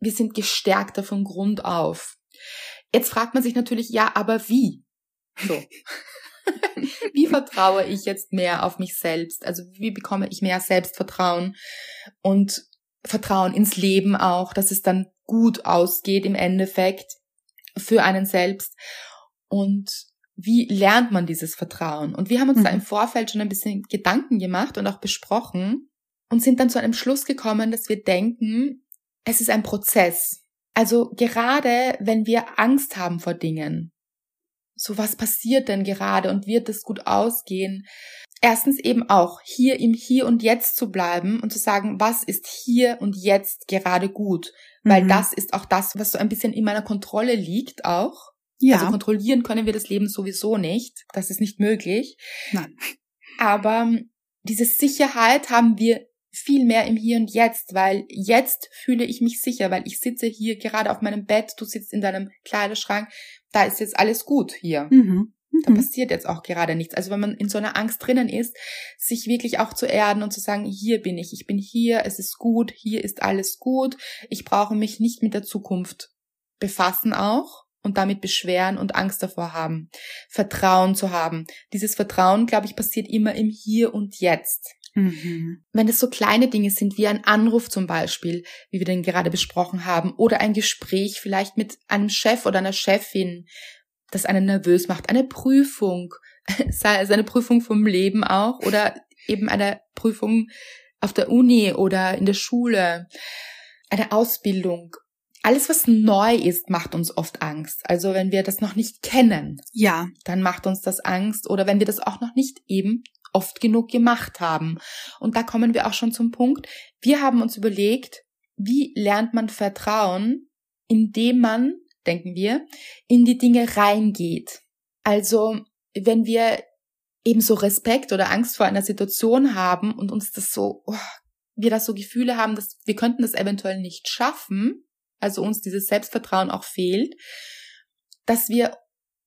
wir sind gestärkter von Grund auf. Jetzt fragt man sich natürlich, ja, aber wie? So. wie vertraue ich jetzt mehr auf mich selbst? Also wie bekomme ich mehr Selbstvertrauen und Vertrauen ins Leben auch, dass es dann gut ausgeht im Endeffekt für einen selbst. Und wie lernt man dieses Vertrauen? Und wir haben uns mhm. da im Vorfeld schon ein bisschen Gedanken gemacht und auch besprochen und sind dann zu einem Schluss gekommen, dass wir denken, es ist ein Prozess. Also gerade wenn wir Angst haben vor Dingen, so was passiert denn gerade und wird es gut ausgehen? Erstens eben auch hier im Hier und Jetzt zu bleiben und zu sagen, was ist hier und jetzt gerade gut? Weil mhm. das ist auch das, was so ein bisschen in meiner Kontrolle liegt auch. Ja. Also kontrollieren können wir das Leben sowieso nicht. Das ist nicht möglich. Nein. Aber ähm, diese Sicherheit haben wir viel mehr im Hier und Jetzt, weil jetzt fühle ich mich sicher, weil ich sitze hier gerade auf meinem Bett, du sitzt in deinem Kleiderschrank, da ist jetzt alles gut hier. Mhm. Da mhm. passiert jetzt auch gerade nichts. Also wenn man in so einer Angst drinnen ist, sich wirklich auch zu erden und zu sagen, hier bin ich, ich bin hier, es ist gut, hier ist alles gut, ich brauche mich nicht mit der Zukunft befassen auch, und damit beschweren und Angst davor haben. Vertrauen zu haben. Dieses Vertrauen, glaube ich, passiert immer im Hier und Jetzt. Mhm. Wenn es so kleine Dinge sind, wie ein Anruf zum Beispiel, wie wir den gerade besprochen haben, oder ein Gespräch vielleicht mit einem Chef oder einer Chefin, das einen nervös macht, eine Prüfung, sei es eine Prüfung vom Leben auch oder eben eine Prüfung auf der Uni oder in der Schule, eine Ausbildung alles, was neu ist, macht uns oft Angst. Also wenn wir das noch nicht kennen, ja, dann macht uns das Angst. Oder wenn wir das auch noch nicht eben oft genug gemacht haben. Und da kommen wir auch schon zum Punkt. Wir haben uns überlegt, wie lernt man Vertrauen, indem man, denken wir, in die Dinge reingeht. Also wenn wir eben so Respekt oder Angst vor einer Situation haben und uns das so, oh, wir da so Gefühle haben, dass wir könnten das eventuell nicht schaffen, also uns dieses Selbstvertrauen auch fehlt, dass wir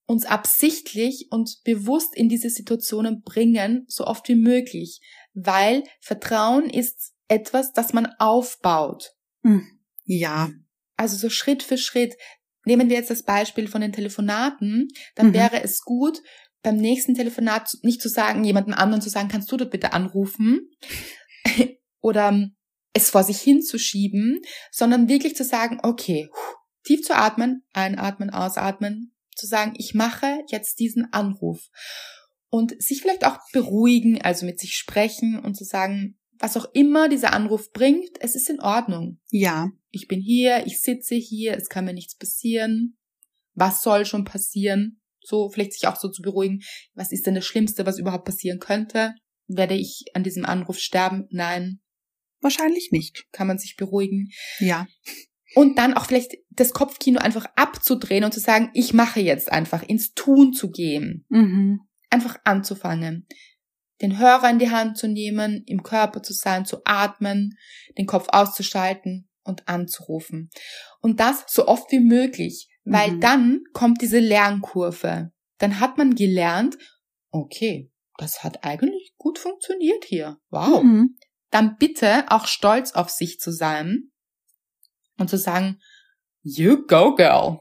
uns absichtlich und bewusst in diese Situationen bringen, so oft wie möglich, weil Vertrauen ist etwas, das man aufbaut. Hm. Ja. Also so Schritt für Schritt. Nehmen wir jetzt das Beispiel von den Telefonaten, dann mhm. wäre es gut, beim nächsten Telefonat nicht zu sagen, jemandem anderen zu sagen, kannst du dort bitte anrufen? Oder es vor sich hinzuschieben, sondern wirklich zu sagen, okay, tief zu atmen, einatmen, ausatmen, zu sagen, ich mache jetzt diesen Anruf und sich vielleicht auch beruhigen, also mit sich sprechen und zu sagen, was auch immer dieser Anruf bringt, es ist in Ordnung. Ja. Ich bin hier, ich sitze hier, es kann mir nichts passieren. Was soll schon passieren? So vielleicht sich auch so zu beruhigen, was ist denn das Schlimmste, was überhaupt passieren könnte? Werde ich an diesem Anruf sterben? Nein, wahrscheinlich nicht. Kann man sich beruhigen. Ja. Und dann auch vielleicht das Kopfkino einfach abzudrehen und zu sagen, ich mache jetzt einfach, ins Tun zu gehen. Mhm. Einfach anzufangen. Den Hörer in die Hand zu nehmen, im Körper zu sein, zu atmen, den Kopf auszuschalten und anzurufen. Und das so oft wie möglich, weil Mhm. dann kommt diese Lernkurve. Dann hat man gelernt, okay, das hat eigentlich gut funktioniert hier. Wow. Mhm. Dann bitte auch stolz auf sich zu sein und zu sagen, you go girl.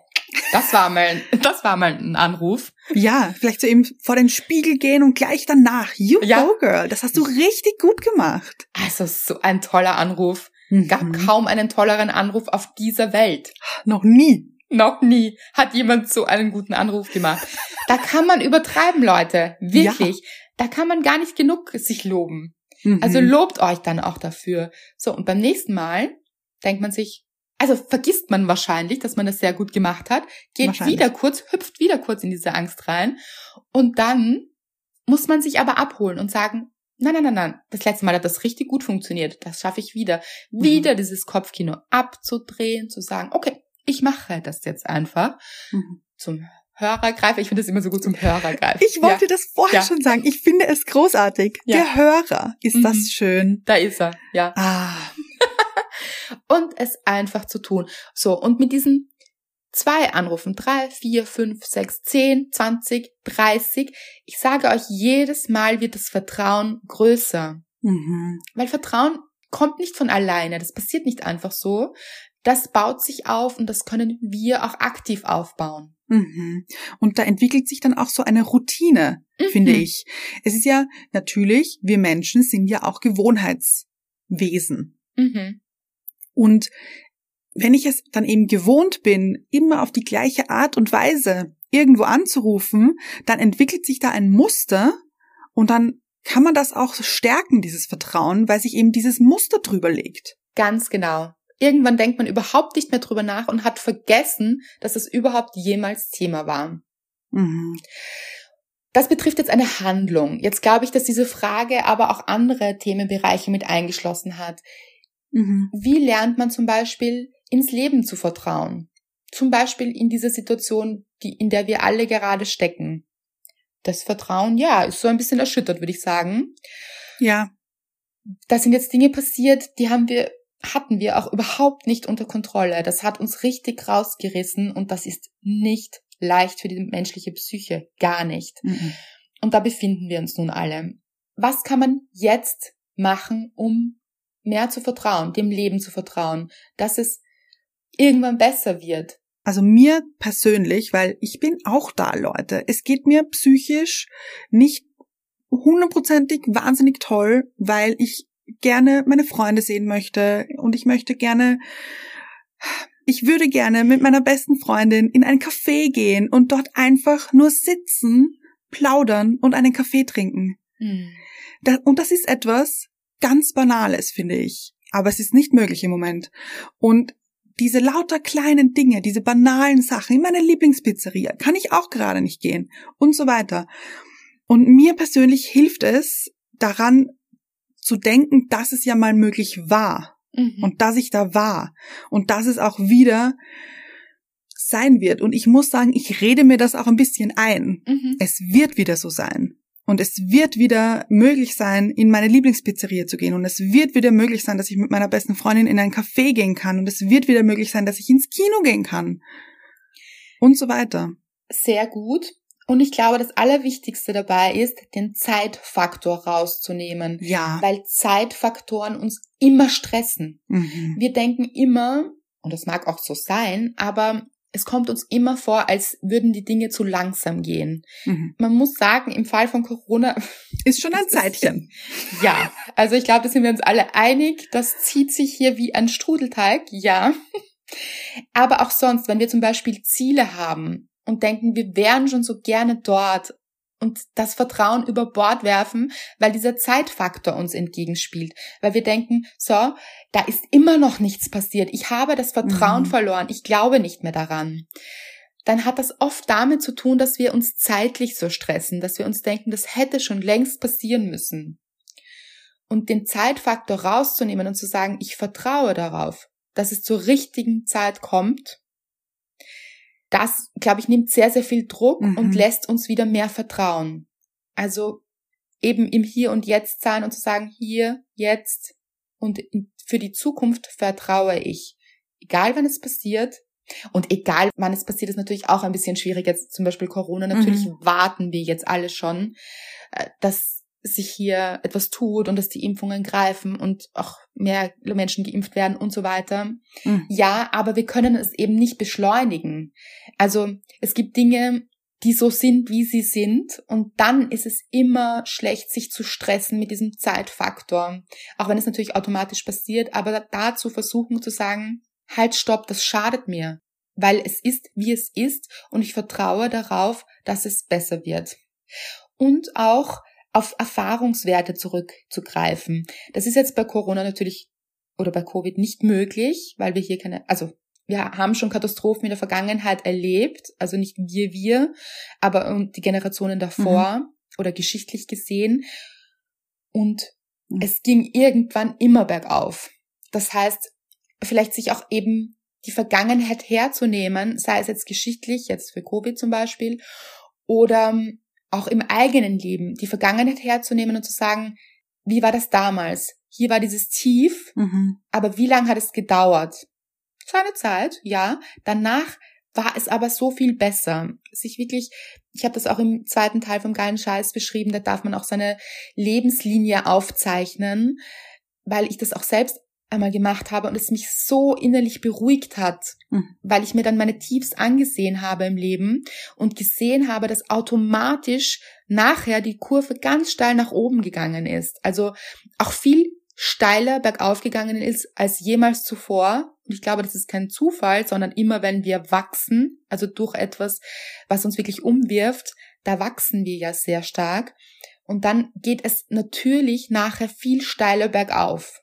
Das war mal, das war mal ein Anruf. Ja, vielleicht so eben vor den Spiegel gehen und gleich danach. You Ja. go, girl. Das hast du richtig gut gemacht. Also so ein toller Anruf. Gab Mhm. kaum einen tolleren Anruf auf dieser Welt. Noch nie. Noch nie hat jemand so einen guten Anruf gemacht. Da kann man übertreiben, Leute. Wirklich. Da kann man gar nicht genug sich loben. Mhm. Also lobt euch dann auch dafür. So, und beim nächsten Mal denkt man sich, also vergisst man wahrscheinlich, dass man das sehr gut gemacht hat, geht wieder kurz, hüpft wieder kurz in diese Angst rein und dann muss man sich aber abholen und sagen, nein, nein, nein, nein, das letzte Mal hat das richtig gut funktioniert, das schaffe ich wieder. Mhm. Wieder dieses Kopfkino abzudrehen, zu sagen, okay, ich mache das jetzt einfach Mhm. zum Hörer greifen. Ich finde das immer so gut zum Hörer greifen. Ich wollte das vorher Ja. schon sagen. Ich finde es großartig. Ja. Der Hörer, ist Mhm. das schön. Da ist er, ja. Ah, und es einfach zu tun. So, und mit diesen zwei Anrufen, drei, vier, fünf, sechs, zehn, zwanzig, dreißig, ich sage euch, jedes Mal wird das Vertrauen größer. mhm. Weil Vertrauen kommt nicht von alleine, das passiert nicht einfach so. Das baut sich auf und das können wir auch aktiv aufbauen. Mhm. Und da entwickelt sich dann auch so eine Routine, finde Mhm. ich. Es ist ja natürlich, wir Menschen sind ja auch Gewohnheitswesen. Mhm. Und wenn ich es dann eben gewohnt bin, immer auf die gleiche Art und Weise irgendwo anzurufen, dann entwickelt sich da ein Muster und dann kann man das auch stärken, dieses Vertrauen, weil sich eben dieses Muster drüber legt. Ganz genau. Irgendwann denkt man überhaupt nicht mehr drüber nach und hat vergessen, dass es überhaupt jemals Thema war. Mhm. Das betrifft jetzt eine Handlung. Jetzt glaube ich, dass diese Frage aber auch andere Themenbereiche mit eingeschlossen hat. Mhm. Wie lernt man zum Beispiel ins Leben zu vertrauen? Zum Beispiel in dieser Situation, die, in der wir alle gerade stecken. Das Vertrauen, ja, ist so ein bisschen erschüttert, würde ich sagen. Ja. Da sind jetzt Dinge passiert, die haben wir, hatten wir auch überhaupt nicht unter Kontrolle. Das hat uns richtig rausgerissen und das ist nicht leicht für die menschliche Psyche. Gar nicht. Mhm. Und da befinden wir uns nun alle. Was kann man jetzt machen, um mehr zu vertrauen, dem Leben zu vertrauen, dass es irgendwann besser wird? Also mir persönlich, weil ich bin auch da, Leute. Es geht mir psychisch nicht hundertprozentig wahnsinnig toll, weil ich gerne meine Freunde sehen möchte und ich möchte gerne, ich würde gerne mit meiner besten Freundin in ein Café gehen und dort einfach nur sitzen, plaudern und einen Kaffee trinken. Da, und das ist etwas ganz Banales, finde ich. Aber es ist nicht möglich im Moment. Und diese lauter kleinen Dinge, diese banalen Sachen, in meine Lieblingspizzeria, kann ich auch gerade nicht gehen und so weiter. Und mir persönlich hilft es daran zu denken, dass es ja mal möglich war Mhm. und dass ich da war und dass es auch wieder sein wird. Und ich muss sagen, ich rede mir das auch ein bisschen ein. Mhm. Es wird wieder so sein. Und es wird wieder möglich sein, in meine Lieblingspizzeria zu gehen. Und es wird wieder möglich sein, dass ich mit meiner besten Freundin in ein Café gehen kann. Und es wird wieder möglich sein, dass ich ins Kino gehen kann. Und so weiter. Sehr gut. Und ich glaube, das Allerwichtigste dabei ist, den Zeitfaktor rauszunehmen, Ja. weil Zeitfaktoren uns immer stressen. Mhm. Wir denken immer, und das mag auch so sein, aber es kommt uns immer vor, als würden die Dinge zu langsam gehen. Mhm. Man muss sagen, im Fall von Corona, Ist schon ein Das ist- Zeitchen. ja, also ich glaube, da sind wir uns alle einig, das zieht sich hier wie ein Strudelteig, ja. Aber auch sonst, wenn wir zum Beispiel Ziele haben und denken, wir wären schon so gerne dort und das Vertrauen über Bord werfen, weil dieser Zeitfaktor uns entgegenspielt, weil wir denken, so, da ist immer noch nichts passiert, ich habe das Vertrauen Mhm. verloren, ich glaube nicht mehr daran. Dann hat das oft damit zu tun, dass wir uns zeitlich so stressen, dass wir uns denken, das hätte schon längst passieren müssen. und den Zeitfaktor rauszunehmen und zu sagen, ich vertraue darauf, dass es zur richtigen Zeit kommt, das, glaube ich, nimmt sehr, sehr viel Druck mhm. und lässt uns wieder mehr vertrauen. Also eben im Hier und Jetzt sein und zu sagen, hier, jetzt und für die Zukunft vertraue ich. Egal wann es passiert. Und egal wann es passiert, ist natürlich auch ein bisschen schwierig. Jetzt zum Beispiel Corona. Natürlich mhm. warten wir jetzt alle schon, äh, dass sich hier etwas tut und dass die Impfungen greifen und auch mehr Menschen geimpft werden und so weiter. Mhm. Ja, aber wir können es eben nicht beschleunigen. Also es gibt Dinge, die so sind, wie sie sind. Und dann ist es immer schlecht, sich zu stressen mit diesem Zeitfaktor. Auch wenn es natürlich automatisch passiert, aber dazu versuchen zu sagen, halt, stopp, das schadet mir. Weil es ist, wie es ist und ich vertraue darauf, dass es besser wird. Und auch auf Erfahrungswerte zurückzugreifen. Das ist jetzt bei Corona natürlich oder bei Covid nicht möglich, weil wir hier keine, also wir haben schon Katastrophen in der Vergangenheit erlebt, also nicht wir, wir, aber die Generationen davor mhm. oder geschichtlich gesehen. Und mhm. es ging irgendwann immer bergauf. Das heißt, vielleicht sich auch eben die Vergangenheit herzunehmen, sei es jetzt geschichtlich, jetzt für Covid zum Beispiel, oder auch im eigenen Leben die Vergangenheit herzunehmen und zu sagen, wie war das damals? Hier war dieses Tief, mhm. aber wie lange hat es gedauert? Seine Zeit, ja. Danach war es aber so viel besser. Sich wirklich, ich habe das auch im zweiten Teil vom geilen Scheiß beschrieben, da darf man auch seine Lebenslinie aufzeichnen, weil ich das auch selbst einmal gemacht habe und es mich so innerlich beruhigt hat, mhm. weil ich mir dann meine Tiefs angesehen habe im Leben und gesehen habe, dass automatisch nachher die Kurve ganz steil nach oben gegangen ist. Also auch viel steiler bergauf gegangen ist als jemals zuvor. Und ich glaube, das ist kein Zufall, sondern immer wenn wir wachsen, also durch etwas, was uns wirklich umwirft, da wachsen wir ja sehr stark. Und dann geht es natürlich nachher viel steiler bergauf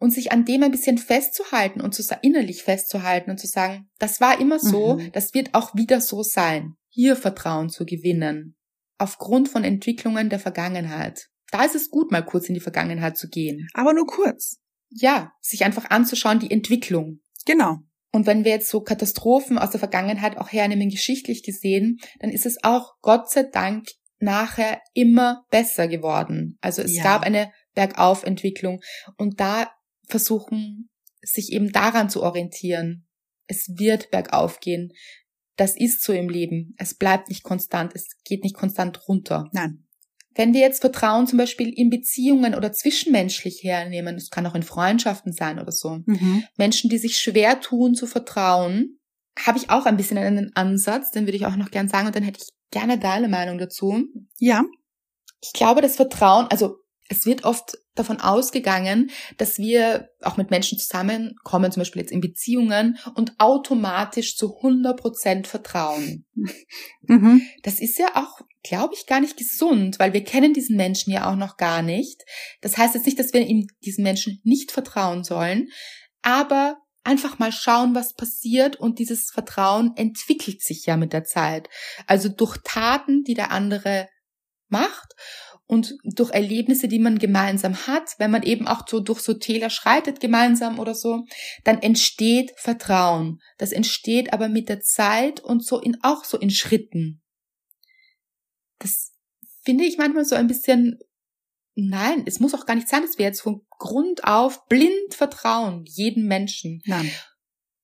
und sich an dem ein bisschen festzuhalten und zu, innerlich festzuhalten und zu sagen, das war immer so, mhm. das wird auch wieder so sein, hier Vertrauen zu gewinnen, aufgrund von Entwicklungen der Vergangenheit. Da ist es gut, mal kurz in die Vergangenheit zu gehen. Aber nur kurz. Ja, sich einfach anzuschauen, die Entwicklung. Genau. Und wenn wir jetzt so Katastrophen aus der Vergangenheit auch hernehmen, geschichtlich gesehen, dann ist es auch Gott sei Dank nachher immer besser geworden. Also es ja. gab eine Bergaufentwicklung und da versuchen, sich eben daran zu orientieren. Es wird bergauf gehen. Das ist so im Leben. Es bleibt nicht konstant. Es geht nicht konstant runter. Nein. Wenn wir jetzt Vertrauen zum Beispiel in Beziehungen oder zwischenmenschlich hernehmen, es kann auch in Freundschaften sein oder so, mhm. Menschen, die sich schwer tun zu vertrauen, habe ich auch ein bisschen einen Ansatz, den würde ich auch noch gern sagen und dann hätte ich gerne deine Meinung dazu. Ja. Ich glaube, das Vertrauen, also es wird oft davon ausgegangen, dass wir auch mit Menschen zusammenkommen, zum Beispiel jetzt in Beziehungen und automatisch zu 100 Prozent vertrauen. Mhm. Das ist ja auch, glaube ich, gar nicht gesund, weil wir kennen diesen Menschen ja auch noch gar nicht. Das heißt jetzt nicht, dass wir ihm diesen Menschen nicht vertrauen sollen, aber einfach mal schauen, was passiert und dieses Vertrauen entwickelt sich ja mit der Zeit. Also durch Taten, die der andere macht und durch Erlebnisse, die man gemeinsam hat, wenn man eben auch so durch so Täler schreitet gemeinsam oder so, dann entsteht Vertrauen. Das entsteht aber mit der Zeit und so in, auch so in Schritten. Das finde ich manchmal so ein bisschen, nein, es muss auch gar nicht sein, dass wir jetzt von Grund auf blind vertrauen, jeden Menschen. Nein.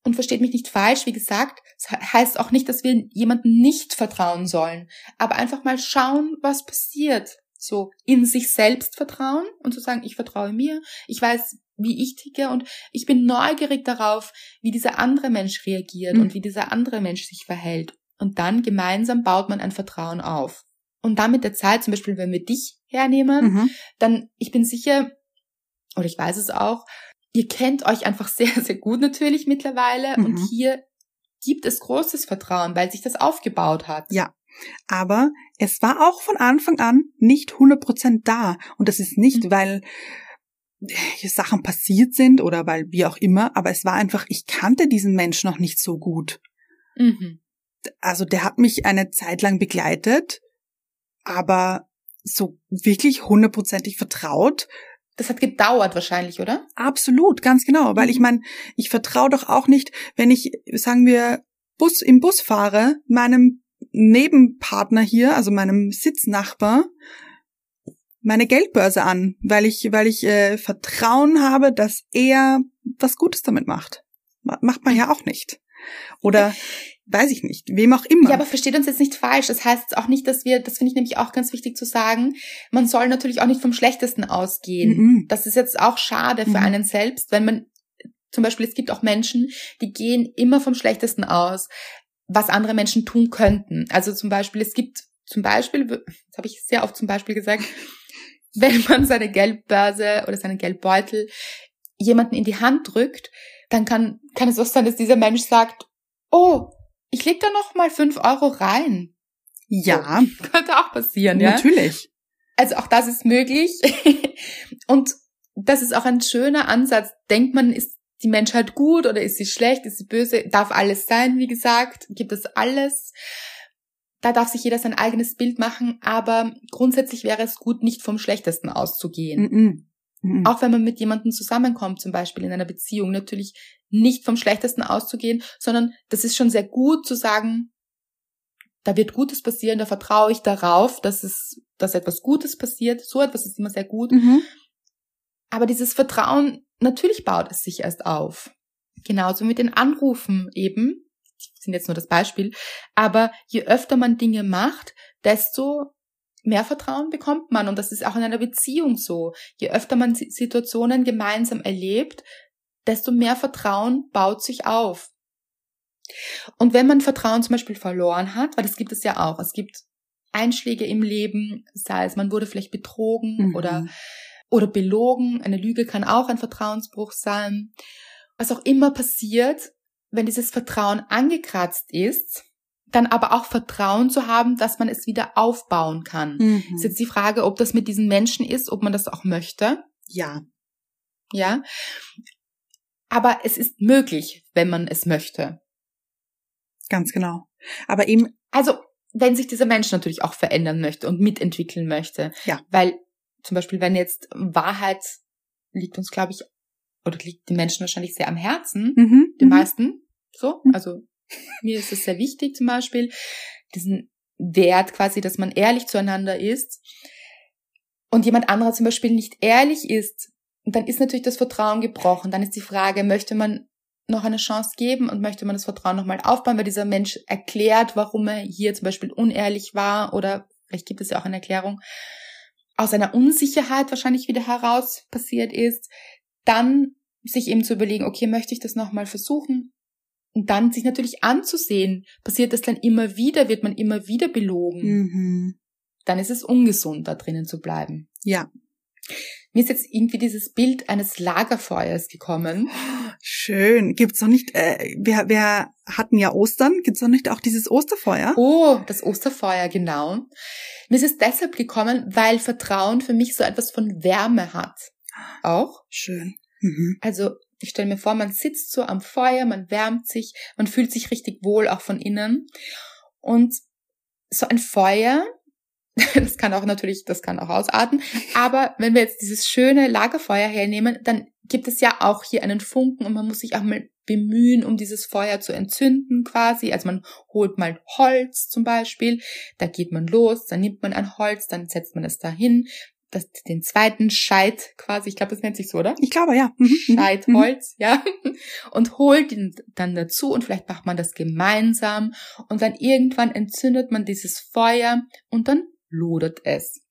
Und versteht mich nicht falsch, wie gesagt, das heißt auch nicht, dass wir jemandem nicht vertrauen sollen, aber einfach mal schauen, was passiert so in sich selbst vertrauen und zu sagen, ich vertraue mir, ich weiß, wie ich ticke und ich bin neugierig darauf, wie dieser andere Mensch reagiert mhm. und wie dieser andere Mensch sich verhält. Und dann gemeinsam baut man ein Vertrauen auf. Und dann mit der Zeit, zum Beispiel, wenn wir dich hernehmen, mhm. dann, ich bin sicher, oder ich weiß es auch, ihr kennt euch einfach sehr, sehr gut natürlich mittlerweile mhm. und hier gibt es großes Vertrauen, weil sich das aufgebaut hat. Ja. Aber es war auch von Anfang an nicht 100% da. Und das ist nicht, mhm. weil Sachen passiert sind oder weil wie auch immer, aber es war einfach, ich kannte diesen Menschen noch nicht so gut. Mhm. Also der hat mich eine Zeit lang begleitet, aber so wirklich hundertprozentig vertraut das hat gedauert wahrscheinlich, oder? Absolut, ganz genau. Weil ich meine, ich vertraue doch auch nicht, wenn ich, sagen wir, Bus im Bus fahre, meinem Nebenpartner hier, also meinem Sitznachbar, meine Geldbörse an, weil ich, weil ich äh, Vertrauen habe, dass er was Gutes damit macht. Macht man ja auch nicht. Oder weiß ich nicht, wem auch immer. Ja, aber versteht uns jetzt nicht falsch. Das heißt auch nicht, dass wir, das finde ich nämlich auch ganz wichtig zu sagen, man soll natürlich auch nicht vom Schlechtesten ausgehen. Mhm. Das ist jetzt auch schade für Mhm. einen selbst, wenn man, zum Beispiel, es gibt auch Menschen, die gehen immer vom Schlechtesten aus, was andere Menschen tun könnten. Also zum Beispiel, es gibt zum Beispiel, das habe ich sehr oft zum Beispiel gesagt, wenn man seine Geldbörse oder seinen Geldbeutel jemanden in die Hand drückt, dann kann, kann es auch sein, dass dieser Mensch sagt, oh, ich leg da noch mal fünf Euro rein. Ja, Könnte auch passieren, ja. natürlich. Also auch das ist möglich. Und das ist auch ein schöner Ansatz. Denkt man, ist die Menschheit gut oder ist sie schlecht, ist sie böse? Darf alles sein, wie gesagt. Gibt es alles. Da darf sich jeder sein eigenes Bild machen, aber grundsätzlich wäre es gut, nicht vom Schlechtesten auszugehen. Mhm. Mhm. Auch wenn man mit jemandem zusammenkommt, zum Beispiel in einer Beziehung, natürlich nicht vom Schlechtesten auszugehen, sondern das ist schon sehr gut zu sagen, da wird Gutes passieren, da vertraue ich darauf, dass es, dass etwas Gutes passiert. So etwas ist immer sehr gut. Mhm. Aber dieses Vertrauen, natürlich baut es sich erst auf. Genauso mit den Anrufen eben. Sind jetzt nur das Beispiel. Aber je öfter man Dinge macht, desto mehr Vertrauen bekommt man. Und das ist auch in einer Beziehung so. Je öfter man Si- Situationen gemeinsam erlebt, desto mehr Vertrauen baut sich auf. Und wenn man Vertrauen zum Beispiel verloren hat, weil das gibt es ja auch, es gibt Einschläge im Leben, sei es man wurde vielleicht betrogen Mhm. oder oder belogen. Eine Lüge kann auch ein Vertrauensbruch sein. Was auch immer passiert, wenn dieses Vertrauen angekratzt ist, dann aber auch Vertrauen zu haben, dass man es wieder aufbauen kann. Mhm. Ist jetzt die Frage, ob das mit diesen Menschen ist, ob man das auch möchte. Ja, Ja. Aber es ist möglich, wenn man es möchte. ganz genau. Aber eben, Also, wenn sich dieser Mensch natürlich auch verändern möchte und mitentwickeln möchte. Ja. Weil zum Beispiel, wenn jetzt Wahrheit liegt uns, glaube ich, oder liegt den Menschen wahrscheinlich sehr am Herzen, mhm. den mhm. meisten, so. Mhm. Also, mir ist es sehr wichtig zum Beispiel, diesen Wert quasi, dass man ehrlich zueinander ist und jemand anderer zum Beispiel nicht ehrlich ist, dann ist natürlich das Vertrauen gebrochen. Dann ist die Frage, möchte man noch eine Chance geben und möchte man das Vertrauen nochmal aufbauen, weil dieser Mensch erklärt, warum er hier zum Beispiel unehrlich war oder vielleicht gibt es ja auch eine Erklärung, aus einer Unsicherheit wahrscheinlich wieder heraus passiert ist, dann sich eben zu überlegen, okay, möchte ich das nochmal versuchen? Und dann sich natürlich anzusehen, passiert das dann immer wieder, wird man immer wieder belogen, Mhm. dann ist es ungesund, da drinnen zu bleiben. Ja, Mir ist jetzt irgendwie dieses Bild eines Lagerfeuers gekommen. schön. Gibt's noch nicht, äh, wir, wir hatten ja Ostern, gibt's noch nicht auch dieses Osterfeuer? Oh, das Osterfeuer, genau. Mir ist es deshalb gekommen, weil Vertrauen für mich so etwas von Wärme hat. Auch. Schön. Mhm. Also, ich stelle mir vor, man sitzt so am Feuer, man wärmt sich, man fühlt sich richtig wohl, auch von innen. Und so ein Feuer, das kann auch natürlich, das kann auch ausarten. Aber wenn wir jetzt dieses schöne Lagerfeuer hernehmen, dann gibt es ja auch hier einen Funken und man muss sich auch mal bemühen, um dieses Feuer zu entzünden quasi. Also man holt mal Holz zum Beispiel, da geht man los, dann nimmt man ein Holz, dann setzt man es dahin, das, den zweiten Scheit quasi, ich glaube, das nennt sich so, oder? Ich glaube, ja. Mhm. Mhm. Scheitholz, ja, und holt ihn dann dazu und vielleicht macht man das gemeinsam und dann irgendwann entzündet man dieses Feuer und dann lodert es.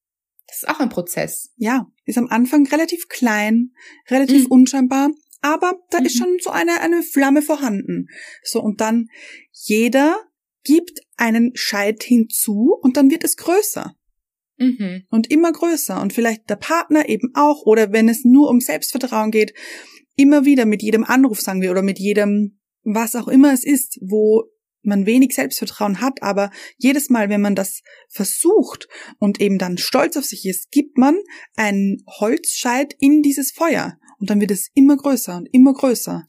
Das ist auch ein Prozess. Ja, ist am Anfang relativ klein, relativ Mhm. unscheinbar, aber da ist Mhm. schon so eine, eine Flamme vorhanden. So, und dann jeder gibt einen Scheit hinzu und dann wird es größer Mhm. und immer größer und vielleicht der Partner eben auch oder wenn es nur um Selbstvertrauen geht, immer wieder mit jedem Anruf sagen wir oder mit jedem was auch immer es ist, wo man wenig Selbstvertrauen hat, aber jedes Mal, wenn man das versucht und eben dann stolz auf sich ist, gibt man einen Holzscheit in dieses Feuer und dann wird es immer größer und immer größer.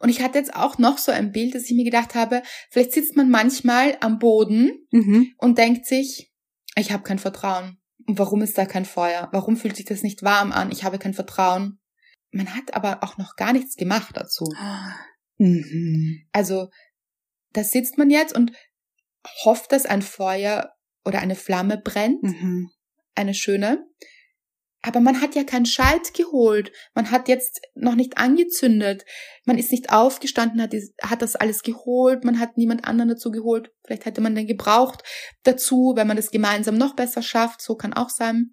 Und ich hatte jetzt auch noch so ein Bild, dass ich mir gedacht habe, vielleicht sitzt man manchmal am Boden Mhm. und denkt sich, ich habe kein Vertrauen. Und warum ist da kein Feuer? Warum fühlt sich das nicht warm an? Ich habe kein Vertrauen. Man hat aber auch noch gar nichts gemacht dazu. Mhm. Also, da sitzt man jetzt und hofft, dass ein Feuer oder eine Flamme brennt, Mhm. eine schöne. Aber man hat ja keinen Scheit geholt. Man hat jetzt noch nicht angezündet. Man ist nicht aufgestanden, hat, hat das alles geholt. Man hat niemand anderen dazu geholt. Vielleicht hätte man den gebraucht dazu, wenn man das gemeinsam noch besser schafft. So kann auch sein.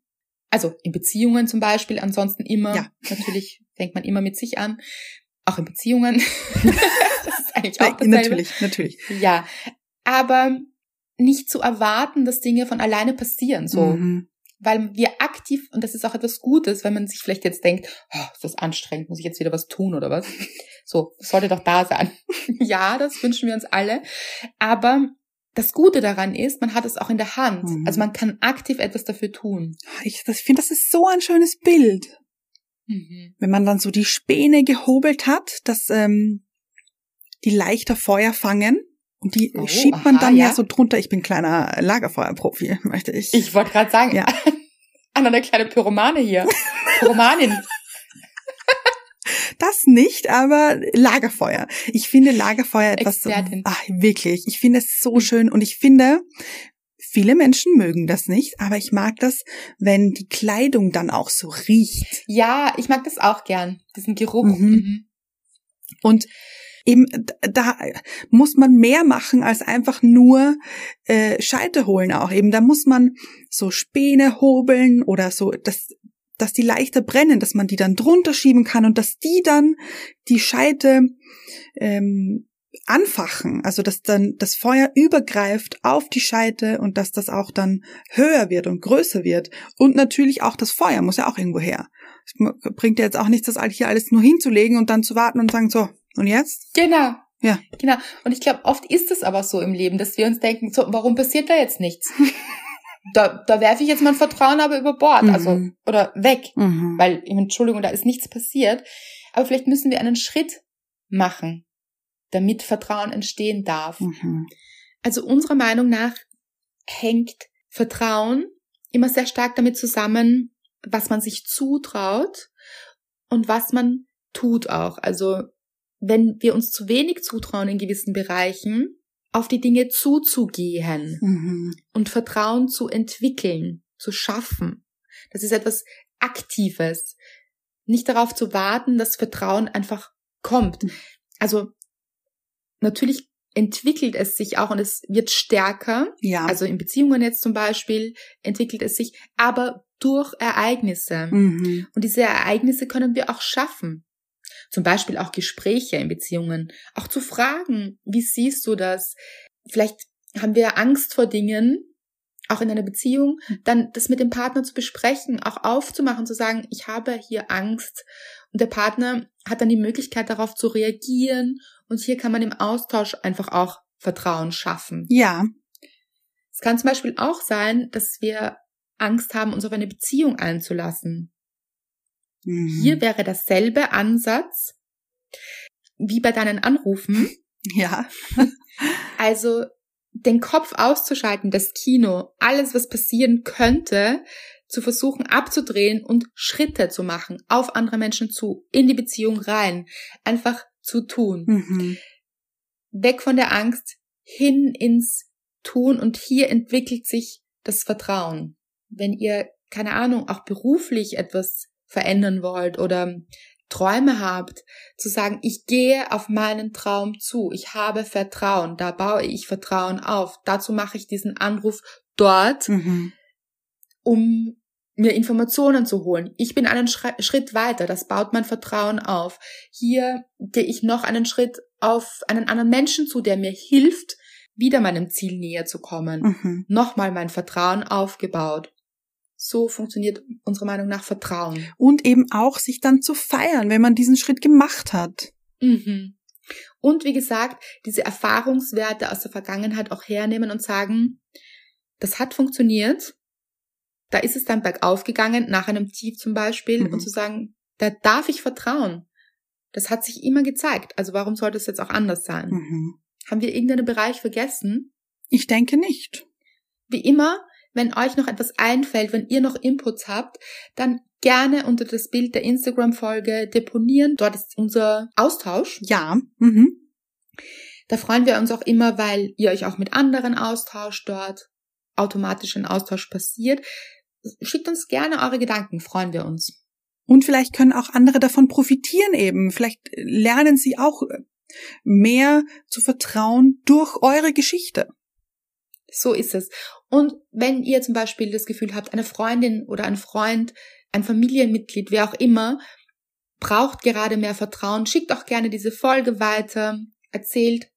Also in Beziehungen zum Beispiel. Ansonsten immer. Ja. Natürlich fängt man immer mit sich an. Auch in Beziehungen. das ist eigentlich auch dasselbe. natürlich, natürlich. Ja, aber nicht zu erwarten, dass Dinge von alleine passieren, so. Mhm. Weil wir aktiv, und das ist auch etwas Gutes, wenn man sich vielleicht jetzt denkt, oh, ist das anstrengend, muss ich jetzt wieder was tun oder was? So, sollte doch da sein. ja, das wünschen wir uns alle. Aber das Gute daran ist, man hat es auch in der Hand. Mhm. Also man kann aktiv etwas dafür tun. Ich, das- ich finde, das ist so ein schönes Bild. Wenn man dann so die Späne gehobelt hat, dass ähm, die leichter Feuer fangen. Und die Oh, schiebt man aha, dann ja. ja. so drunter. Ich bin kleiner Lagerfeuerprofi, möchte ich. Ich wollte gerade sagen, Ja. Anna, eine kleine Pyromane hier. Pyromanin. Das nicht, aber Lagerfeuer. Ich finde Lagerfeuer etwas, Expertin. ach, wirklich. Ich finde es so Mhm. schön und ich finde, viele Menschen mögen das nicht, aber ich mag das, wenn die Kleidung dann auch so riecht. Ja, ich mag das auch gern, diesen Geruch. Mhm. Mhm. Und eben da muss man mehr machen als einfach nur äh, Scheite holen auch eben. Da muss man so Späne hobeln oder so, dass, dass die leichter brennen, dass man die dann drunter schieben kann und dass die dann die Scheite ähm, anfachen, also dass dann das Feuer übergreift auf die Scheite und dass das auch dann höher wird und größer wird. Und natürlich auch das Feuer muss ja auch irgendwo her. Es bringt ja jetzt auch nichts, das hier alles nur hinzulegen und dann zu warten und sagen, so, und jetzt? Genau. Ja. Genau. Und ich glaube, oft ist es aber so im Leben, dass wir uns denken, so, warum passiert da jetzt nichts? da, da werfe ich jetzt mein Vertrauen aber über Bord, also, Mhm. oder weg. Mhm. Weil, Entschuldigung, da ist nichts passiert. Aber vielleicht müssen wir einen Schritt machen, damit Vertrauen entstehen darf. Mhm. Also unserer Meinung nach hängt Vertrauen immer sehr stark damit zusammen, was man sich zutraut und was man tut auch. Also wenn wir uns zu wenig zutrauen in gewissen Bereichen, auf die Dinge zuzugehen Mhm. und Vertrauen zu entwickeln, zu schaffen. Das ist etwas Aktives. Nicht darauf zu warten, dass Vertrauen einfach kommt. Also natürlich entwickelt es sich auch und es wird stärker. Ja. Also in Beziehungen jetzt zum Beispiel entwickelt es sich, aber durch Ereignisse. mhm. Und diese Ereignisse können wir auch schaffen. Zum Beispiel auch Gespräche in Beziehungen. Auch zu fragen, wie siehst du das? Vielleicht haben wir Angst vor Dingen, auch in einer Beziehung, dann das mit dem Partner zu besprechen, auch aufzumachen, zu sagen, ich habe hier Angst. Und der Partner hat dann die Möglichkeit darauf zu reagieren. Und hier kann man im Austausch einfach auch Vertrauen schaffen. Ja. Es kann zum Beispiel auch sein, dass wir Angst haben, uns auf eine Beziehung einzulassen. Mhm. Hier wäre dasselbe Ansatz wie bei deinen Anrufen. Ja. Also den Kopf auszuschalten, das Kino, alles, was passieren könnte, zu versuchen abzudrehen und Schritte zu machen, auf andere Menschen zu, in die Beziehung rein, einfach zu tun. Mhm. Weg von der Angst, hin ins Tun und hier entwickelt sich das Vertrauen. Wenn ihr, keine Ahnung, auch beruflich etwas verändern wollt oder Träume habt, zu sagen, ich gehe auf meinen Traum zu, ich habe Vertrauen, da baue ich Vertrauen auf, dazu mache ich diesen Anruf dort, Mhm. um mir Informationen zu holen. Ich bin einen Schri- Schritt weiter, das baut mein Vertrauen auf. Hier gehe ich noch einen Schritt auf einen anderen Menschen zu, der mir hilft, wieder meinem Ziel näher zu kommen. Mhm. Nochmal mein Vertrauen aufgebaut. So funktioniert unserer Meinung nach Vertrauen. Und eben auch sich dann zu feiern, wenn man diesen Schritt gemacht hat. Mhm. Und wie gesagt, diese Erfahrungswerte aus der Vergangenheit auch hernehmen und sagen, das hat funktioniert. Da ist es dann bergauf gegangen, nach einem Tief zum Beispiel, Mhm. und zu sagen, da darf ich vertrauen. Das hat sich immer gezeigt. Also warum sollte es jetzt auch anders sein? Mhm. Haben wir irgendeinen Bereich vergessen? Ich denke nicht. Wie immer, wenn euch noch etwas einfällt, wenn ihr noch Inputs habt, dann gerne unter das Bild der Instagram-Folge deponieren. Dort ist unser Austausch. Ja. Mhm. Da freuen wir uns auch immer, weil ihr euch auch mit anderen austauscht dort. Automatisch ein Austausch passiert. Schickt uns gerne eure Gedanken, freuen wir uns. Und vielleicht können auch andere davon profitieren eben. Vielleicht lernen sie auch mehr zu vertrauen durch eure Geschichte. So ist es. Und wenn ihr zum Beispiel das Gefühl habt, eine Freundin oder ein Freund, ein Familienmitglied, wer auch immer, braucht gerade mehr Vertrauen, schickt auch gerne diese Folge weiter, erzählt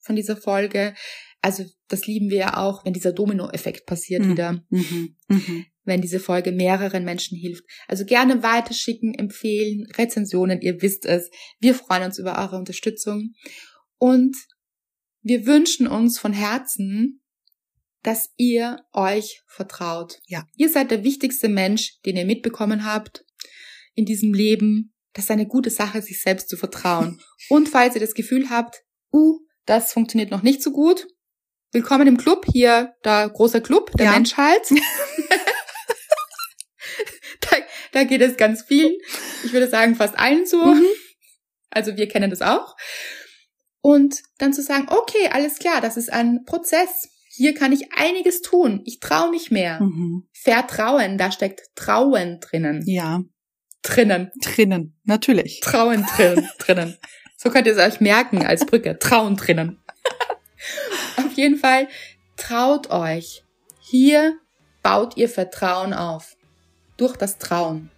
von dieser Folge. Also das lieben wir ja auch, wenn dieser Dominoeffekt passiert mhm. wieder. Mhm. Mhm. Wenn diese Folge mehreren Menschen hilft. Also gerne weiterschicken, empfehlen, Rezensionen, ihr wisst es. Wir freuen uns über eure Unterstützung. Und wir wünschen uns von Herzen, dass ihr euch vertraut. Ja. Ihr seid der wichtigste Mensch, den ihr mitbekommen habt in diesem Leben. Das ist eine gute Sache, sich selbst zu vertrauen. Und falls ihr das Gefühl habt, uh, das funktioniert noch nicht so gut, willkommen im Club, hier der große Club der ja. Menschheit. da, da geht es ganz viel. Ich würde sagen, fast allen so. Mhm. Also wir kennen das auch. Und dann zu sagen, okay, alles klar, das ist ein Prozess hier kann ich einiges tun. Ich traue mich mehr. Mhm. Vertrauen, da steckt Trauen drinnen. Ja. Drinnen. Drinnen, natürlich. Trauen drin, drinnen. So könnt ihr es euch merken als Brücke. Trauen drinnen. auf jeden Fall, traut euch. Hier baut ihr Vertrauen auf. Durch das Trauen.